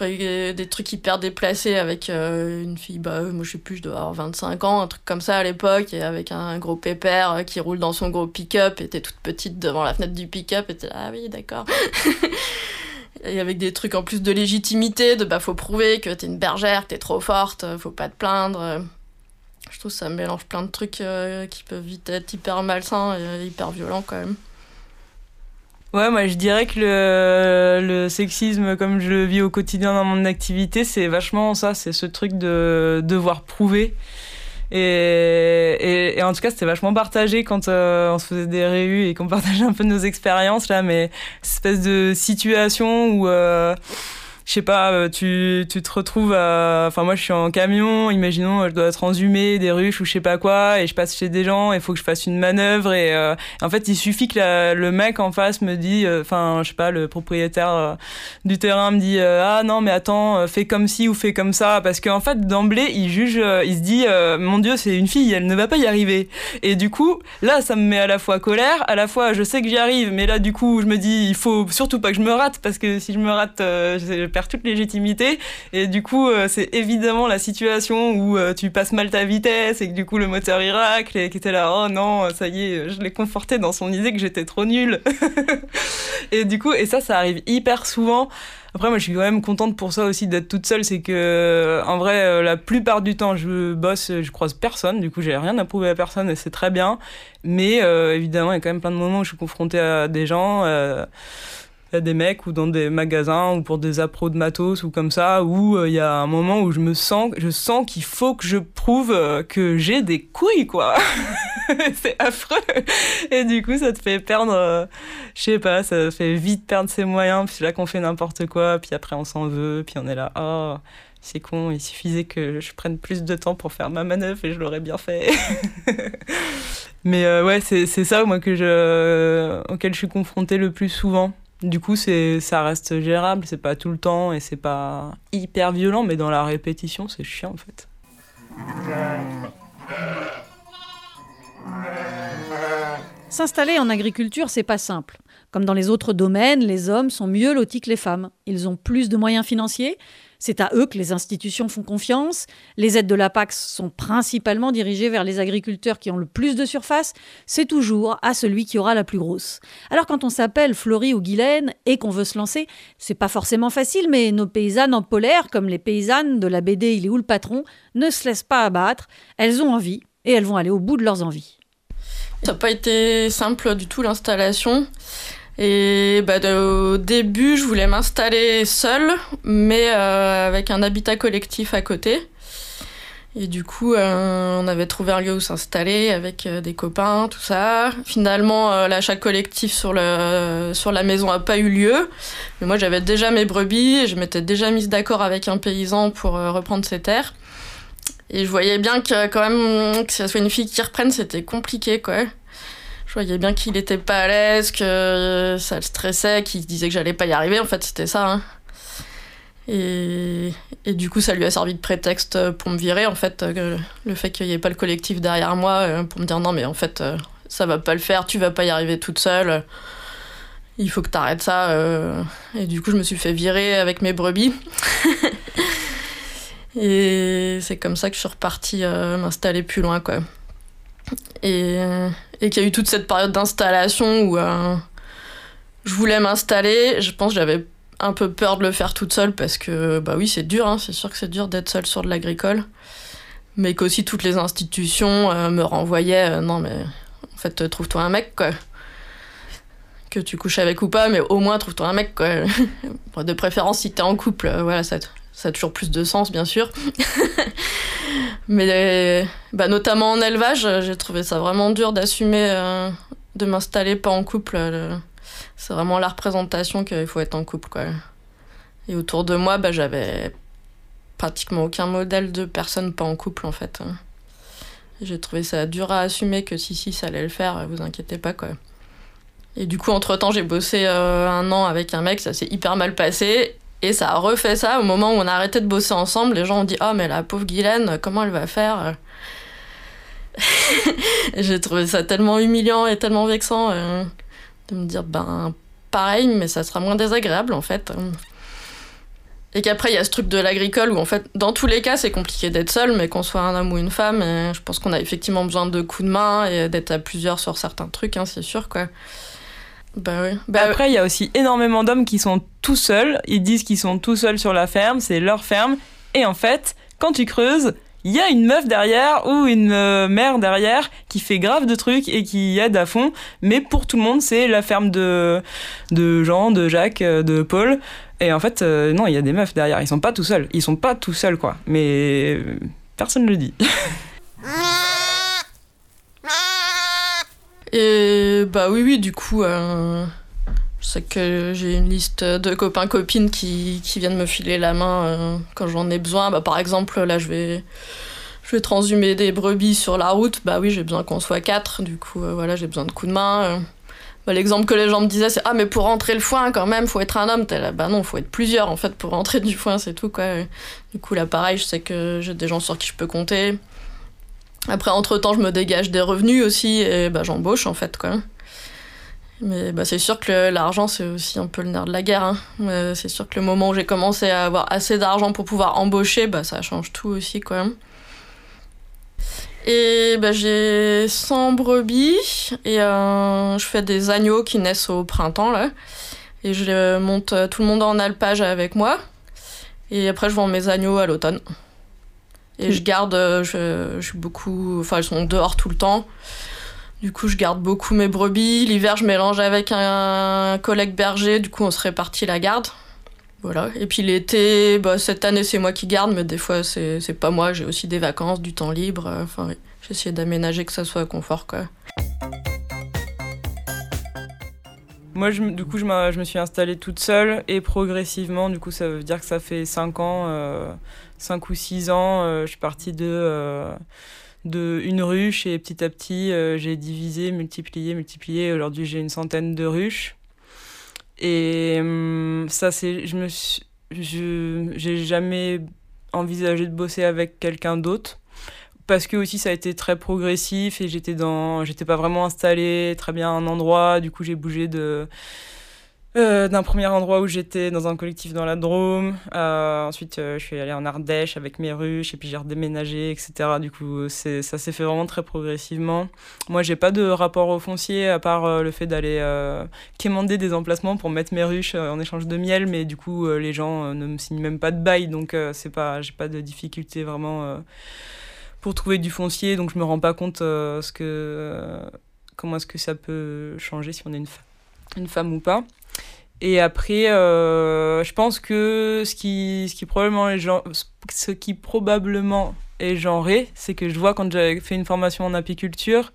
Des trucs hyper déplacés avec euh, une fille, bah, moi je sais plus, je dois avoir 25 ans, un truc comme ça à l'époque, et avec un gros pépère euh, qui roule dans son gros pick-up, était toute petite devant la fenêtre du pick-up, et là, ah oui, d'accord. Et avec des trucs en plus de légitimité, de bah faut prouver que t'es une bergère, que t'es trop forte, faut pas te plaindre. Je trouve que ça mélange plein de trucs euh, qui peuvent vite être hyper malsains et hyper violents quand même. Ouais, moi je dirais que le, le, sexisme, comme je le vis au quotidien dans mon activité, c'est vachement ça, c'est ce truc de devoir prouver. Et, et, en tout cas, c'était vachement partagé quand euh, on se faisait des réus et qu'on partageait un peu nos expériences là, mais cette espèce de situation où euh, je sais pas, euh, tu, tu te retrouves. Enfin, moi, je suis en camion, imaginons, je dois transhumé des ruches ou je sais pas quoi, et je passe chez des gens, il faut que je fasse une manœuvre, et euh, en fait, il suffit que le mec en face me dit, euh, enfin, je sais pas, le propriétaire du terrain me dit, ah non, mais attends, fais comme ci ou fais comme ça, parce qu'en fait, d'emblée, il juge, il se dit, mon Dieu, c'est une fille, elle ne va pas y arriver. Et du coup, là, ça me met à la fois colère, à la fois, je sais que j'y arrive, mais là, du coup, je me dis, il faut surtout pas que je me rate, parce que si je me rate, je toute légitimité. Et du coup, euh, c'est évidemment la situation où euh, tu passes mal ta vitesse et que du coup le moteur racle et qui était là, oh non, ça y est, je l'ai conforté dans son idée que j'étais trop nulle. et du coup, et ça, ça arrive hyper souvent. Après, moi, je suis quand même contente pour ça aussi d'être toute seule. C'est que, en vrai, euh, la plupart du temps, je bosse, je croise personne. Du coup, j'ai rien à prouver à personne et c'est très bien. Mais évidemment, il y a quand même plein de moments où je suis confrontée à des gens y a des mecs ou dans des magasins ou pour des appros de matos ou comme ça où euh, il y a un moment où je me sens je sens qu'il faut que je prouve euh, que j'ai des couilles quoi. C'est affreux. Et du coup ça te fait perdre euh, je sais pas ça fait vite perdre ses moyens. Puis là qu'on fait n'importe quoi. Puis après on s'en veut. Puis on est là oh c'est con, il suffisait que je prenne plus de temps pour faire ma manœuvre et je l'aurais bien fait. Mais ouais, c'est ça moi que je, auquel je suis confrontée le plus souvent. Du coup, c'est, ça reste gérable, c'est pas tout le temps et c'est pas hyper violent, mais dans la répétition, c'est chiant en fait. S'installer en agriculture, c'est pas simple. Comme dans les autres domaines, les hommes sont mieux lotis que les femmes. Ils ont plus de moyens financiers, c'est à eux que les institutions font confiance. Les aides de la PAC sont principalement dirigées vers les agriculteurs qui ont le plus de surface. C'est toujours à celui qui aura la plus grosse. Alors quand on s'appelle Florie ou Guylaine et qu'on veut se lancer, c'est pas forcément facile, mais nos paysannes en polaire, comme les paysannes de la BD Il est où le patron, ne se laissent pas abattre. Elles ont envie et elles vont aller au bout de leurs envies. Ça n'a pas été simple du tout l'installation. Et bah, au début, je voulais m'installer seule, mais euh, avec un habitat collectif à côté. Et du coup, euh, on avait trouvé un lieu où s'installer avec euh, des copains, tout ça. Finalement, l'achat collectif sur, sur la maison n'a pas eu lieu. Mais moi, j'avais déjà mes brebis et je m'étais déjà mise d'accord avec un paysan pour reprendre ses terres. Et je voyais bien que quand même, que ce soit une fille qui reprenne, c'était compliqué, quoi. Je voyais bien qu'il était pas à l'aise, que ça le stressait, qu'il disait que j'allais pas y arriver. En fait, c'était ça. Hein. Et, et, du coup, ça lui a servi de prétexte pour me virer, en fait, le fait qu'il n'y ait pas le collectif derrière moi, euh, pour me dire non, mais en fait, euh, ça va pas le faire, tu vas pas y arriver toute seule, il faut que t'arrêtes ça. Euh. Et du coup, je me suis fait virer avec mes brebis. et c'est comme ça que je suis repartie m'installer plus loin, quoi. Et, et qu'il y a eu toute cette période d'installation où euh, je voulais m'installer. Je pense que j'avais un peu peur de le faire toute seule parce que, bah oui, c'est dur, hein, c'est sûr que c'est dur d'être seule sur de l'agricole. Mais qu'aussi toutes les institutions euh, me renvoyaient euh, non, mais en fait, trouve-toi un mec, quoi. Que tu couches avec ou pas, mais au moins trouve-toi un mec, quoi. de préférence, si t'es en couple, voilà, ça, ça a toujours plus de sens, bien sûr. Mais bah, notamment en élevage, j'ai trouvé ça vraiment dur d'assumer euh, de m'installer pas en couple. C'est vraiment la représentation qu'il faut être en couple. Quoi. Et autour de moi, bah, j'avais pratiquement aucun modèle de personne pas en couple en fait. J'ai trouvé ça dur à assumer que si, si, ça allait le faire, vous inquiétez pas, quoi. Et du coup, entre-temps, j'ai bossé euh, un an avec un mec, ça s'est hyper mal passé. Et ça a refait ça au moment où on a arrêté de bosser ensemble. Les gens ont dit Oh, mais la pauvre Guylaine, comment elle va faire? J'ai trouvé ça tellement humiliant et tellement vexant euh, de me dire Ben, pareil, mais ça sera moins désagréable en fait. Et qu'après, il y a ce truc de l'agricole où, en fait, dans tous les cas, c'est compliqué d'être seul, mais qu'on soit un homme ou une femme, je pense qu'on a effectivement besoin de coups de main et d'être à plusieurs sur certains trucs, hein, c'est sûr, quoi. Bah oui. Bah Après, il y a aussi énormément d'hommes qui sont tout seuls. Ils disent qu'ils sont tout seuls sur la ferme, c'est leur ferme. Et en fait, quand tu creuses, il y a une meuf derrière ou une euh, mère derrière qui fait grave de trucs et qui aide à fond. Mais pour tout le monde, c'est la ferme de, de Jean, de Jacques, euh, de Paul. Et en fait, euh, non, il y a des meufs derrière. Ils sont pas tout seuls. Ils sont pas tout seuls, quoi. Mais personne ne le dit. Et bah oui, oui, du coup, euh, je sais que j'ai une liste de copains-copines qui, qui, viennent me filer la main euh, quand j'en ai besoin. Bah, par exemple, là, je vais, je vais transhumer des brebis sur la route. Bah oui, j'ai besoin qu'on soit quatre. Du coup, euh, voilà, j'ai besoin de coups de main. Bah, L'exemple que les gens me disaient, c'est Ah, mais pour rentrer le foin, quand même, faut être un homme. Bah non, faut être plusieurs, en fait, pour rentrer du foin, c'est tout, quoi. Du coup, là, pareil, je sais que j'ai des gens sur qui je peux compter. Après, entre-temps, je me dégage des revenus aussi et bah, j'embauche en fait. Quoi. Mais bah, c'est sûr que l'argent, c'est aussi un peu le nerf de la guerre. Hein. C'est sûr que le moment où j'ai commencé à avoir assez d'argent pour pouvoir embaucher, bah, ça change tout aussi. Quoi. Et bah, j'ai 100 brebis et euh, je fais des agneaux qui naissent au printemps. Là. Et je monte tout le monde en alpage avec moi. Et après, je vends mes agneaux à l'automne. Et je garde, euh, je, suis beaucoup. Enfin, elles sont dehors tout le temps. Du coup, je garde beaucoup mes brebis. L'hiver, je mélange avec un collègue berger. Du coup, on se répartit la garde. Voilà. Et puis l'été, bah, cette année, c'est moi qui garde, mais des fois, c'est pas moi. J'ai aussi des vacances, du temps libre. Enfin, oui. J'essaie d'aménager que ça soit confort, quoi. Moi, je, du coup, je, je, me suis installée toute seule et progressivement, du coup, ça veut dire que ça fait 5 ans. Euh, 5 ou 6 ans, euh, je suis partie de, euh, de une ruche et petit à petit, euh, j'ai divisé, multiplié, multiplié. Aujourd'hui, j'ai une centaine de ruches. Et hum, ça, c'est. Je me Je, j'ai jamais envisagé de bosser avec quelqu'un d'autre parce que aussi ça a été très progressif et j'étais dans j'étais pas vraiment installée très bien à un endroit du coup j'ai bougé de euh, d'un premier endroit où j'étais dans un collectif dans la Drôme. Euh, ensuite, euh, je suis allée en Ardèche avec mes ruches et puis j'ai redéménagé, etc. Du coup, ça s'est fait vraiment très progressivement. Moi, j'ai pas de rapport au foncier à part le fait d'aller quémander des emplacements pour mettre mes ruches en échange de miel, mais du coup, les gens ne me signent même pas de bail, donc c'est pas, j'ai pas de difficulté vraiment pour trouver du foncier, donc je me rends pas compte ce que, comment est-ce que ça peut changer si on est une, une femme ou pas. Et après, euh, je pense que ce qui, ce qui probablement est genre, ce qui probablement est genré, c'est que je vois quand j'avais fait une formation en apiculture,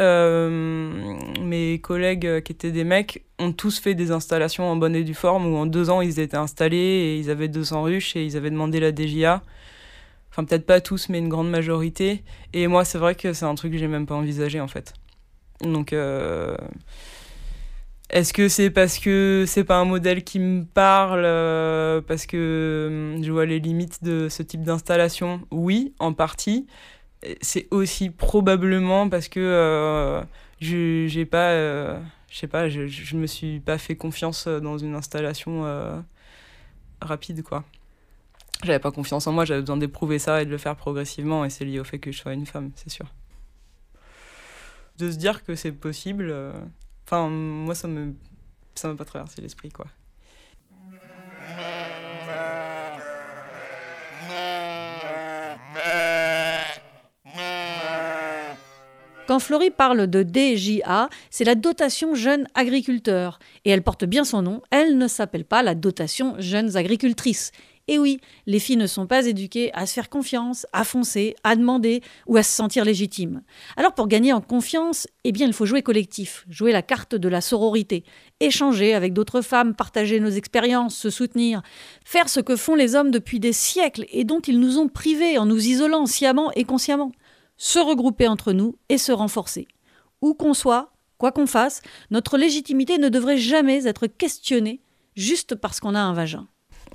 euh, mes collègues qui étaient des mecs ont tous fait des installations en bonne et due forme où en deux ans ils étaient installés et ils avaient 200 ruches et ils avaient demandé la DGA. Enfin, peut-être pas tous, mais une grande majorité. Et moi, c'est vrai que c'est un truc que j'ai même pas envisagé en fait. Donc. Euh est-ce que c'est parce que c'est pas un modèle qui me parle, euh, parce que hum, je vois les limites de ce type d'installation? Oui, en partie. C'est aussi probablement parce que euh, je j'ai pas, euh, je sais pas, je, je me suis pas fait confiance dans une installation rapide, quoi. J'avais pas confiance en moi, j'avais besoin d'éprouver ça et de le faire progressivement, et c'est lié au fait que je sois une femme, c'est sûr. De se dire que c'est possible Enfin, moi, ça me m'a pas traversé l'esprit, quoi. Quand Florie parle de DJA, c'est la dotation jeunes agriculteurs. Et elle porte bien son nom, elle ne s'appelle pas la dotation jeunes agricultrices. Et oui, les filles ne sont pas éduquées à se faire confiance, à foncer, à demander ou à se sentir légitimes. Alors pour gagner en confiance, eh il faut jouer collectif, jouer la carte de la sororité, échanger avec d'autres femmes, partager nos expériences, se soutenir, faire ce que font les hommes depuis des siècles et dont ils nous ont privés en nous isolant sciemment et consciemment. se regrouper entre nous et se renforcer. Où qu'on soit, quoi qu'on fasse, notre légitimité ne devrait jamais être questionnée juste parce qu'on a un vagin.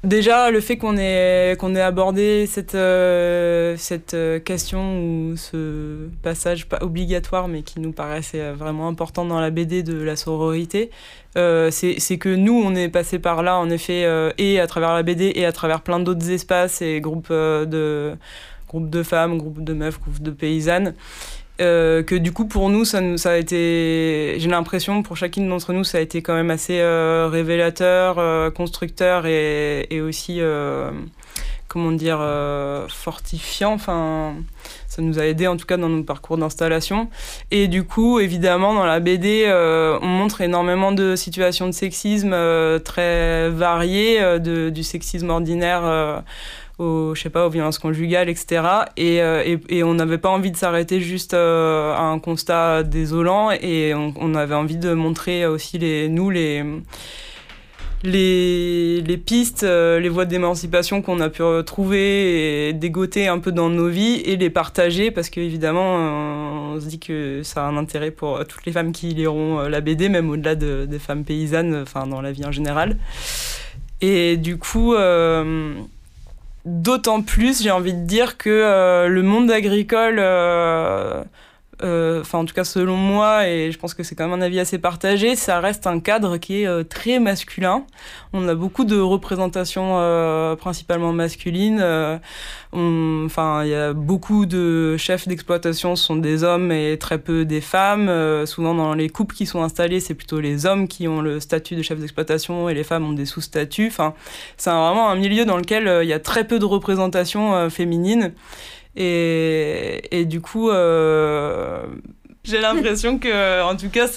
Déjà, le fait qu'on ait, qu'on ait abordé cette, euh, cette euh, question ou ce passage pas obligatoire, mais qui nous paraissait euh, vraiment important dans la BD de la sororité, c'est que nous, on est passé par là, en effet, et à travers la BD et à travers plein d'autres espaces et groupes de, groupes de femmes, groupes de meufs, groupes de paysannes. Euh, que du coup pour nous ça, ça a été j'ai l'impression pour chacune d'entre nous ça a été quand même assez euh, révélateur euh, constructeur et, et aussi comment dire fortifiant. Enfin ça nous a aidé en tout cas dans nos parcours d'installation. Et du coup évidemment dans la BD on montre énormément de situations de sexisme très variées de, du sexisme ordinaire aux, je sais pas, aux violences conjugales, etc. Et, euh, et, et on n'avait pas envie de s'arrêter juste euh, à un constat désolant et on, avait envie de montrer aussi les, nous les les, les pistes, euh, les voies d'émancipation qu'on a pu trouver et dégoter un peu dans nos vies et les partager parce qu'évidemment on se dit que ça a un intérêt pour toutes les femmes qui liront la BD, même au-delà de, des femmes paysannes, enfin dans la vie en général. Et du coup, D'autant plus, j'ai envie de dire que euh, le monde agricole, euh, enfin en tout cas selon moi, et je pense que c'est quand même un avis assez partagé, ça reste un cadre qui est très masculin. On a beaucoup de représentations principalement masculines. Enfin, il y a beaucoup de chefs d'exploitation sont des hommes et très peu des femmes. souvent dans les couples qui sont installés, c'est plutôt les hommes qui ont le statut de chef d'exploitation et les femmes ont des sous-statuts. Enfin, c'est vraiment un milieu dans lequel il y a très peu de représentation féminine. Et, du coup, euh, j'ai l'impression que, en tout cas,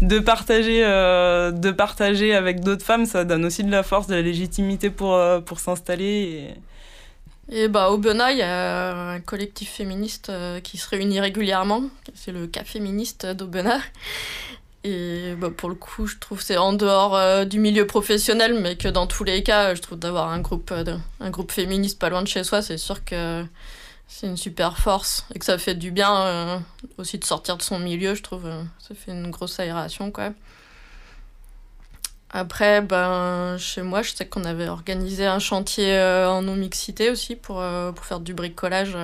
de, partager, euh, de partager avec d'autres femmes, ça donne aussi de la force, de la légitimité pour, euh, pour s'installer. Et... et... bah, au Bena, il y a un collectif féministe qui se réunit régulièrement. C'est le Cap féministe d'Aubenas. Et bah, pour le coup, je trouve c'est en dehors du milieu professionnel, mais que dans tous les cas, je trouve d'avoir un groupe, un groupe féministe pas loin de chez soi, c'est sûr que c'est une super force et que ça fait du bien euh, aussi de sortir de son milieu, je trouve. Euh, ça fait une grosse aération, quoi. Après, ben, chez moi, je sais qu'on avait organisé un chantier euh, en non-mixité aussi pour, pour faire du bricolage.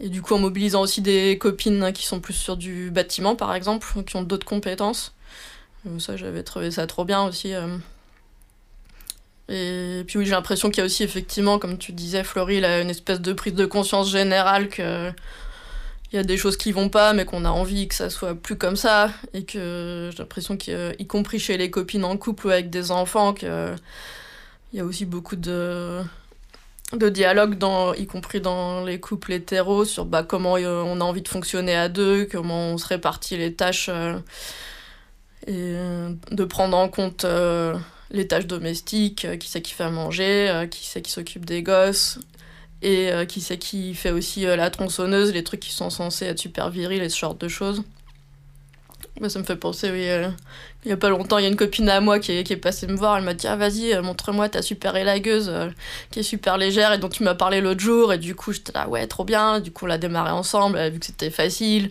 et du coup, en mobilisant aussi des copines qui sont plus sur du bâtiment, par exemple, qui ont d'autres compétences. ça, j'avais trouvé ça trop bien aussi. Et puis oui, j'ai l'impression qu'il y a aussi effectivement, comme tu disais, Florie, a une espèce de prise de conscience générale que il y a des choses qui vont pas, mais qu'on a envie que ça soit plus comme ça, et que j'ai l'impression qu'y compris chez les copines en couple ou avec des enfants, qu'il y a aussi beaucoup de de dialogue dans y compris dans les couples hétéros sur bah, comment on a envie de fonctionner à deux comment on se répartit les tâches euh, et de prendre en compte euh, les tâches domestiques, euh, qui c'est qui fait à manger, euh, qui c'est qui s'occupe des gosses, et euh, qui c'est qui fait aussi la tronçonneuse, les trucs qui sont censés être super virils et ce genre de choses. ça me fait penser, oui, il y a pas longtemps, il y a une copine à moi qui est, qui est passée me voir, elle m'a dit Ah, vas-y, montre-moi ta super élagueuse qui est super légère et dont tu m'as parlé l'autre jour. Et du coup, j'étais là, ouais, trop bien. Du coup, on l'a démarré ensemble, vu que c'était facile.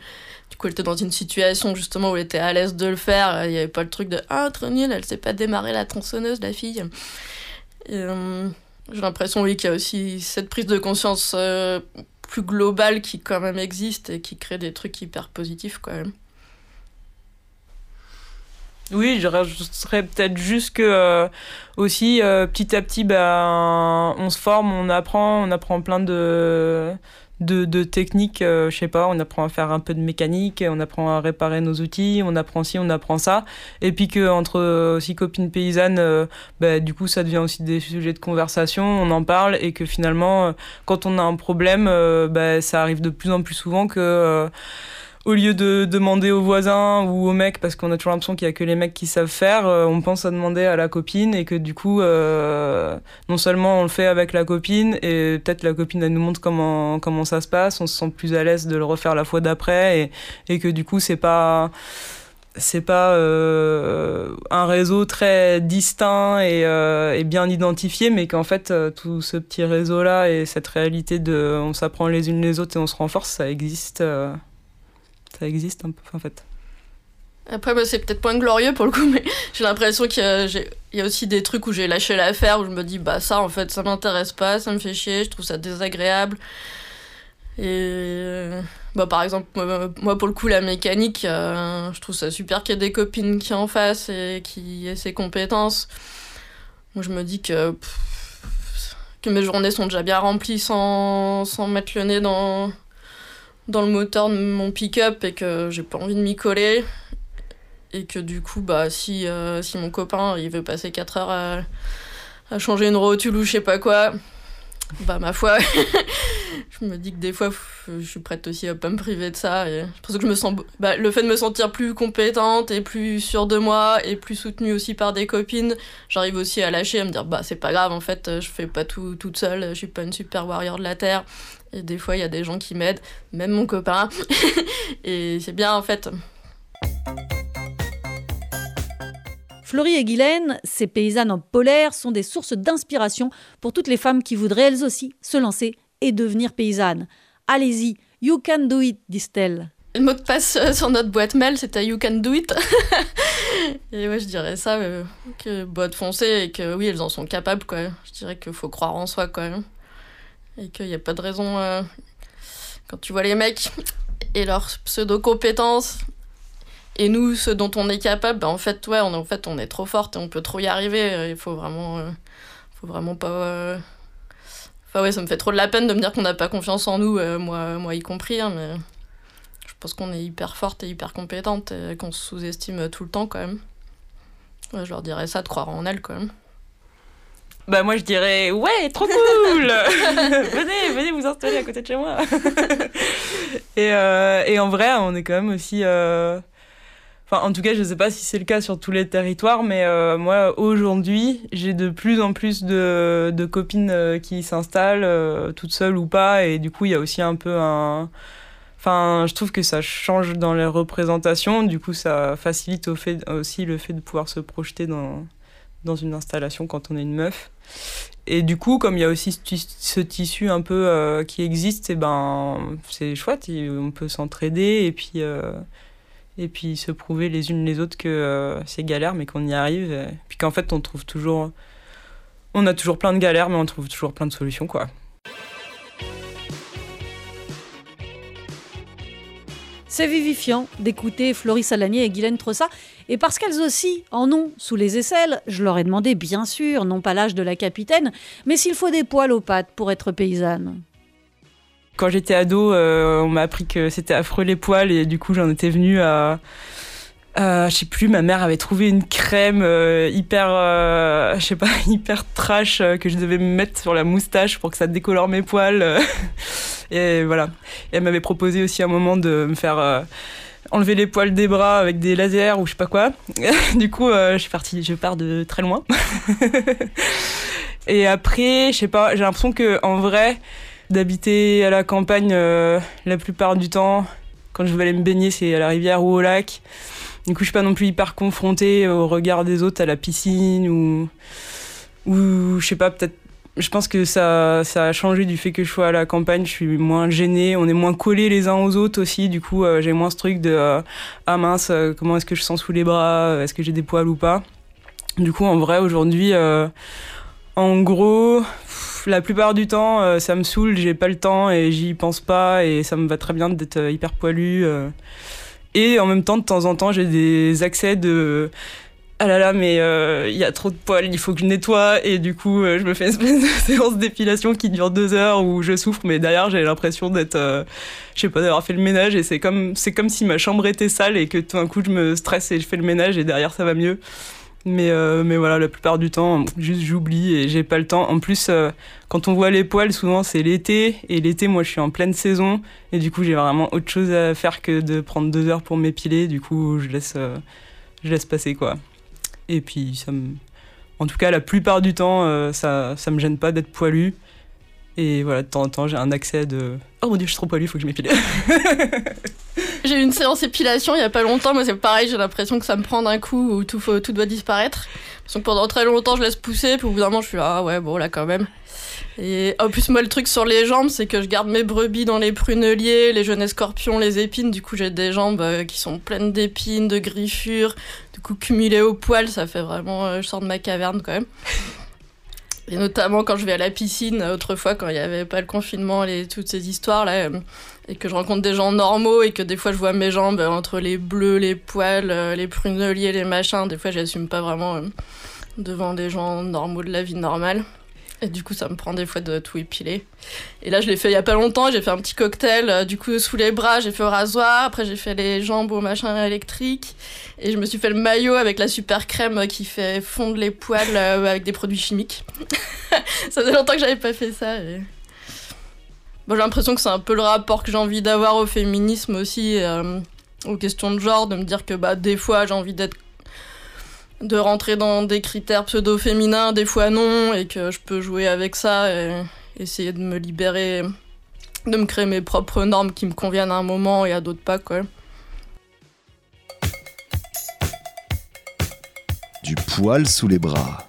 Du coup, elle était dans une situation justement où elle était à l'aise de le faire. Il n'y avait pas le truc de Ah, trop nul, elle sait pas démarrer la tronçonneuse, la fille. Euh, j'ai l'impression, oui, qu'il y a aussi cette prise de conscience euh, plus globale qui quand même existe et qui crée des trucs hyper positifs quand même. Oui, je rajouterais peut-être juste que euh, aussi petit à petit, ben, on se forme, on apprend, on apprend plein de de, de techniques, euh, je sais pas, on apprend à faire un peu de mécanique, on apprend à réparer nos outils, on apprend ci, on apprend ça. Et puis que entre euh, aussi copines paysannes, euh, bah, du coup, ça devient aussi des sujets de conversation, on en parle et que finalement, quand on a un problème, bah, ça arrive de plus en plus souvent que au lieu de demander aux voisins ou aux mecs, parce qu'on a toujours l'impression qu'il y a que les mecs qui savent faire, euh, on pense à demander à la copine et que du coup, euh, non seulement on le fait avec la copine et peut-être la copine elle nous montre comment comment ça se passe, on se sent plus à l'aise de le refaire la fois d'après et, que du coup c'est pas c'est pas euh, un réseau très distinct et, bien identifié, mais qu'en fait, tout ce petit réseau-là et cette réalité de on s'apprend les unes les autres et on se renforce, ça existe. Ça existe un peu, en fait. Après, bah, c'est peut-être point glorieux pour le coup, mais j'ai l'impression qu'il y, y a aussi des trucs où j'ai lâché l'affaire, où je me dis, bah ça en fait, ça m'intéresse pas, ça me fait chier, je trouve ça désagréable. Et bah, par exemple, moi, pour le coup, la mécanique, euh, je trouve ça super qu'il y ait des copines qui en fassent et qui aient ces compétences. Moi, je me dis que, que mes journées sont déjà bien remplies sans, sans mettre le nez dans, dans le moteur de mon pick-up et que j'ai pas envie de m'y coller. Et que du coup bah si, euh, si mon copain il veut passer 4 heures à, à changer une rotule ou je sais pas quoi bah ma foi je me dis que des fois je suis prête aussi à pas me priver de ça que je me sens bah, le fait de me sentir plus compétente et plus sûre de moi et plus soutenue aussi par des copines j'arrive aussi à lâcher à me dire bah c'est pas grave en fait je fais pas tout toute seule je suis pas une super warrior de la terre et des fois il y a des gens qui m'aident même mon copain et c'est bien en fait Florie et Guylaine, ces paysannes en polaire, sont des sources d'inspiration pour toutes les femmes qui voudraient elles aussi se lancer et devenir paysannes. Allez-y, you can do it, disent-elles. Le mot de passe euh, sur notre boîte mail, c'était You can do it. et ouais, je dirais ça, euh, que boîte foncée et que oui, elles en sont capables, quoi. Je dirais qu'il faut croire en soi, quoi. Et qu'il n'y a pas de raison. euh, quand tu vois les mecs et leurs pseudo-compétences, et nous, ceux dont on est capable, bah, en fait, ouais, on, en fait, on est trop forte et on peut trop y arriver. euh, Il faut vraiment. euh, faut vraiment pas. Enfin, ouais, ça me fait trop de la peine de me dire qu'on n'a pas confiance en nous, moi, moi y compris, hein, mais. Je pense qu'on est hyper forte et hyper compétente qu'on se sous-estime tout le temps quand même. Je leur dirais ça de croire en elles quand même. Bah moi je dirais ouais trop cool. Venez venez vous installer à côté de chez moi. Et, euh, et en vrai on est quand même aussi euh, enfin en tout cas je sais pas si c'est le cas sur tous les territoires mais euh, moi aujourd'hui j'ai de plus en plus de, de copines qui s'installent toutes seules ou pas. Et du coup il y a aussi un peu un Enfin, je trouve que ça change dans les représentations. Du coup, ça facilite au fait, aussi le fait de pouvoir se projeter dans, dans une installation quand on est une meuf. Et du coup, comme il y a aussi ce, tis- ce tissu un peu euh, qui existe, et ben, c'est chouette. et on peut s'entraider et puis, euh, et puis se prouver les unes les autres que euh, c'est galère, mais qu'on y arrive. Et puis qu'en fait, on trouve toujours. On a toujours plein de galères, mais on trouve toujours plein de solutions, quoi. C'est vivifiant d'écouter Florie Salanier et Guylaine Trossa. Et parce qu'elles aussi en ont sous les aisselles, je leur ai demandé, bien sûr, non pas l'âge de la capitaine, mais s'il faut des poils aux pattes pour être paysanne. Quand j'étais ado, euh, on m'a appris que c'était affreux les poils et du coup j'en étais venue à, à- je sais plus, ma mère avait trouvé une crème euh, hyper, euh, je sais pas, hyper trash euh, que je devais me mettre sur la moustache pour que ça décolore mes poils. euh. et voilà. Elle m'avait proposé aussi un moment de me faire euh, enlever les poils des bras avec des lasers ou je sais pas quoi. du coup, euh, je suis partie, je pars de très loin. et après, je sais pas, j'ai l'impression que en vrai d'habiter à la campagne euh, la plupart du temps. Quand je veux aller me baigner, c'est à la rivière ou au lac. Du coup, je suis pas non plus hyper confrontée au regard des autres à la piscine ou, ou je sais pas, peut-être. Je pense que ça, ça a changé du fait que je sois à la campagne. Je suis moins gênée, on est moins collés les uns aux autres aussi. Du coup, euh, j'ai moins ce truc de euh, ah mince, euh, comment est-ce que je sens sous les bras, est-ce que j'ai des poils ou pas? Du coup, en vrai, aujourd'hui, en gros, la plupart du temps, ça me saoule, j'ai pas le temps et j'y pense pas et ça me va très bien d'être hyper poilu. Et en même temps, de temps en temps, j'ai des accès de ah là là, mais euh, il y a trop de poils, il faut que je nettoie et du coup, euh, je me fais une espèce de séance d'épilation qui dure deux heures où je souffre, mais derrière, j'ai l'impression d'être, euh, je sais pas, d'avoir fait le ménage et c'est comme c'est comme si ma chambre était sale et que tout d'un coup, je me stresse et je fais le ménage et derrière, ça va mieux. Mais, euh, mais voilà, la plupart du temps, juste j'oublie et j'ai pas le temps. En plus, euh, quand on voit les poils, souvent c'est l'été. Et l'été, moi, je suis en pleine saison. Et du coup, j'ai vraiment autre chose à faire que de prendre deux heures pour m'épiler. Du coup, je laisse, euh, je laisse passer, quoi. Et puis, ça. En tout cas, la plupart du temps, ça, ça me gêne pas d'être poilu. Et voilà, de temps en temps, j'ai un accès de Oh mon dieu, je suis trop poilu, il faut que je m'épile. j'ai eu une séance épilation il y a pas longtemps. Moi, c'est pareil, j'ai l'impression que ça me prend d'un coup où tout, tout doit disparaître. Donc pendant très longtemps, je laisse pousser, puis au bout d'un moment, je suis ah ouais, bon, là quand même. Et en plus, moi, le truc sur les jambes, c'est que je garde mes brebis dans les pruneliers, les jeunes escorpions, les épines. Du coup, j'ai des jambes euh, qui sont pleines d'épines, de griffures. Du coup, cumulées au poil, ça fait vraiment. Euh, je sors de ma caverne quand même. Et notamment quand je vais à la piscine, autrefois, quand il n'y avait pas le confinement et toutes ces histoires-là, euh, et que je rencontre des gens normaux et que des fois je vois mes jambes entre les bleus, les poils, les pruneliers, les machins, des fois j'assume pas vraiment devant des gens normaux de la vie normale. Et du coup, ça me prend des fois de tout épiler. Et là, je l'ai fait il y a pas longtemps. J'ai fait un petit cocktail. Euh, du coup, sous les bras, j'ai fait rasoir. Après, j'ai fait les jambes au machin électrique. Et je me suis fait le maillot avec la super crème qui fait fondre les poils euh, avec des produits chimiques. ça faisait longtemps que j'avais pas fait ça. Bon, j'ai l'impression que c'est un peu le rapport que j'ai envie d'avoir au féminisme aussi, euh, aux questions de genre, de me dire que bah, des fois, j'ai envie d'être de rentrer dans des critères pseudo-féminins, des fois non, et que je peux jouer avec ça et essayer de me libérer, de me créer mes propres normes qui me conviennent à un moment et à d'autres pas, quoi. Du poil sous les bras.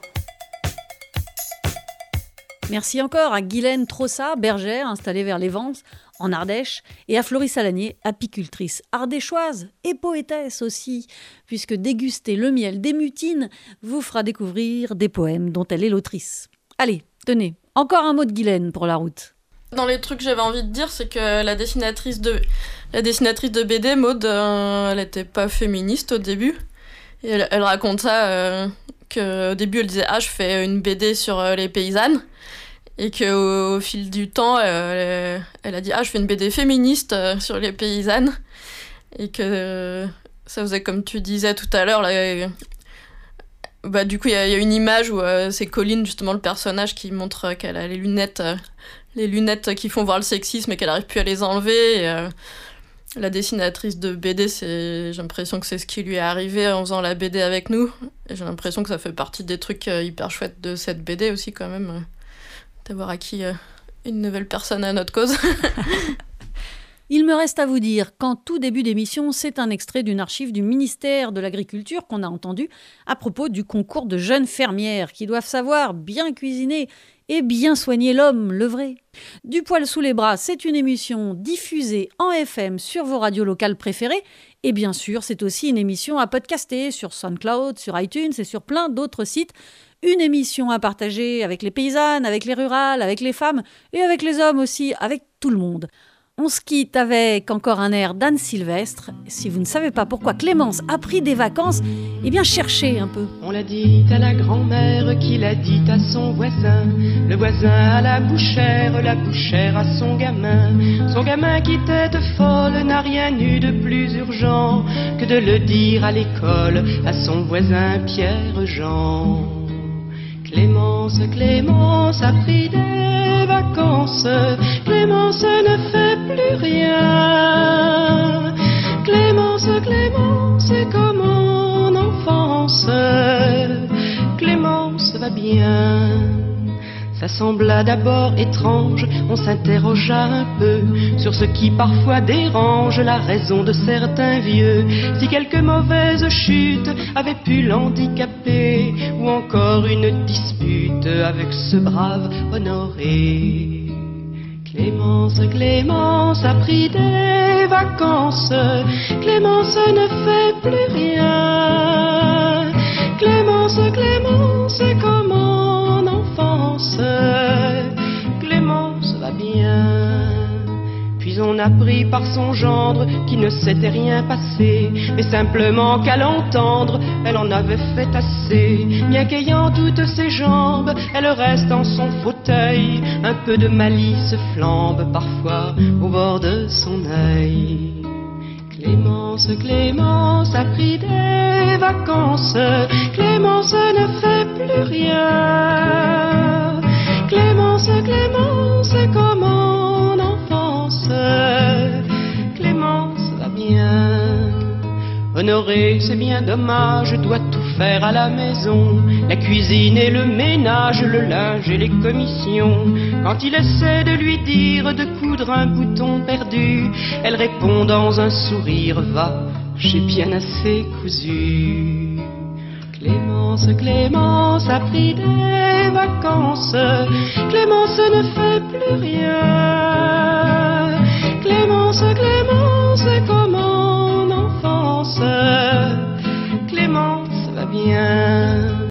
Merci encore à Guylaine Trossa, bergère installée vers les Vences, en Ardèche, et à Florie Salanier, apicultrice ardéchoise et poétesse aussi, puisque déguster le miel des mutines vous fera découvrir des poèmes dont elle est l'autrice. Allez, tenez, encore un mot de Guylaine pour la route. Dans les trucs que j'avais envie de dire, c'est que la dessinatrice de, la dessinatrice de BD, Maude, euh, elle était pas féministe au début. Et elle, raconte ça, euh, qu'au début elle disait Ah, je fais une BD sur euh, les paysannes et qu'au au fil du temps, euh, elle a dit Ah, je fais une BD féministe euh, sur les paysannes. Et que euh, ça faisait comme tu disais tout à l'heure. Bah, du coup, il y, a une image où c'est Colline, justement, le personnage, qui montre qu'elle a les lunettes, les lunettes qui font voir le sexisme et qu'elle n'arrive plus à les enlever. La dessinatrice de BD, j'ai l'impression que c'est ce qui lui est arrivé en faisant la BD avec nous. J'ai l'impression que ça fait partie des trucs hyper chouettes de cette BD aussi, quand même d'avoir acquis euh, une nouvelle personne à notre cause. Il me reste à vous dire qu'en tout début d'émission, c'est un extrait d'une archive du ministère de l'Agriculture qu'on a entendu à propos du concours de jeunes fermières qui doivent savoir bien cuisiner et bien soigner l'homme, le vrai. Du poil sous les bras, c'est une émission diffusée en FM sur vos radios locales préférées. Et bien sûr, c'est aussi une émission à podcaster sur SoundCloud, sur iTunes et sur plein d'autres sites une émission à partager avec les paysannes, avec les rurales, avec les femmes et avec les hommes aussi, avec tout le monde. On se quitte avec encore un air d'Anne Sylvestre. Si vous ne savez pas pourquoi Clémence a pris des vacances, eh bien cherchez un peu. On l'a dit à la grand-mère qui l'a dit à son voisin. Le voisin à la bouchère, la bouchère à son gamin. Son gamin qui tête folle n'a rien eu de plus urgent que de le dire à l'école à son voisin Pierre-Jean. Clémence, Clémence a pris des vacances. Clémence ne fait plus rien. Clémence, Clémence est comme en enfance. Clémence va bien. Ça sembla d'abord étrange, on s'interrogea un peu sur ce qui parfois dérange la raison de certains vieux. Si quelque mauvaise chute avait pu l'handicaper, ou encore une dispute avec ce brave honoré. Clémence, Clémence a pris des vacances, Clémence ne fait plus rien. Clémence, Clémence, Clémence va bien. Puis on apprit par son gendre qu'il ne s'était rien passé, mais simplement qu'à l'entendre, elle en avait fait assez. Bien qu'ayant toutes ses jambes, elle reste dans son fauteuil, un peu de malice flambe parfois au bord de son œil. Clémence, Clémence a pris des vacances, Clémence ne fait plus rien. Clémence, Clémence, comme en enfance, Clémence va bien. Honoré, c'est bien dommage, doit tout faire à la maison, la cuisine et le ménage, le linge et les commissions. Quand il essaie de lui dire de coudre un bouton perdu, elle répond dans un sourire, va, j'ai bien assez cousu. Clémence, Clémence a pris des vacances, Clémence ne fait plus rien. Clémence, Clémence est comme en enfance, Clémence va bien.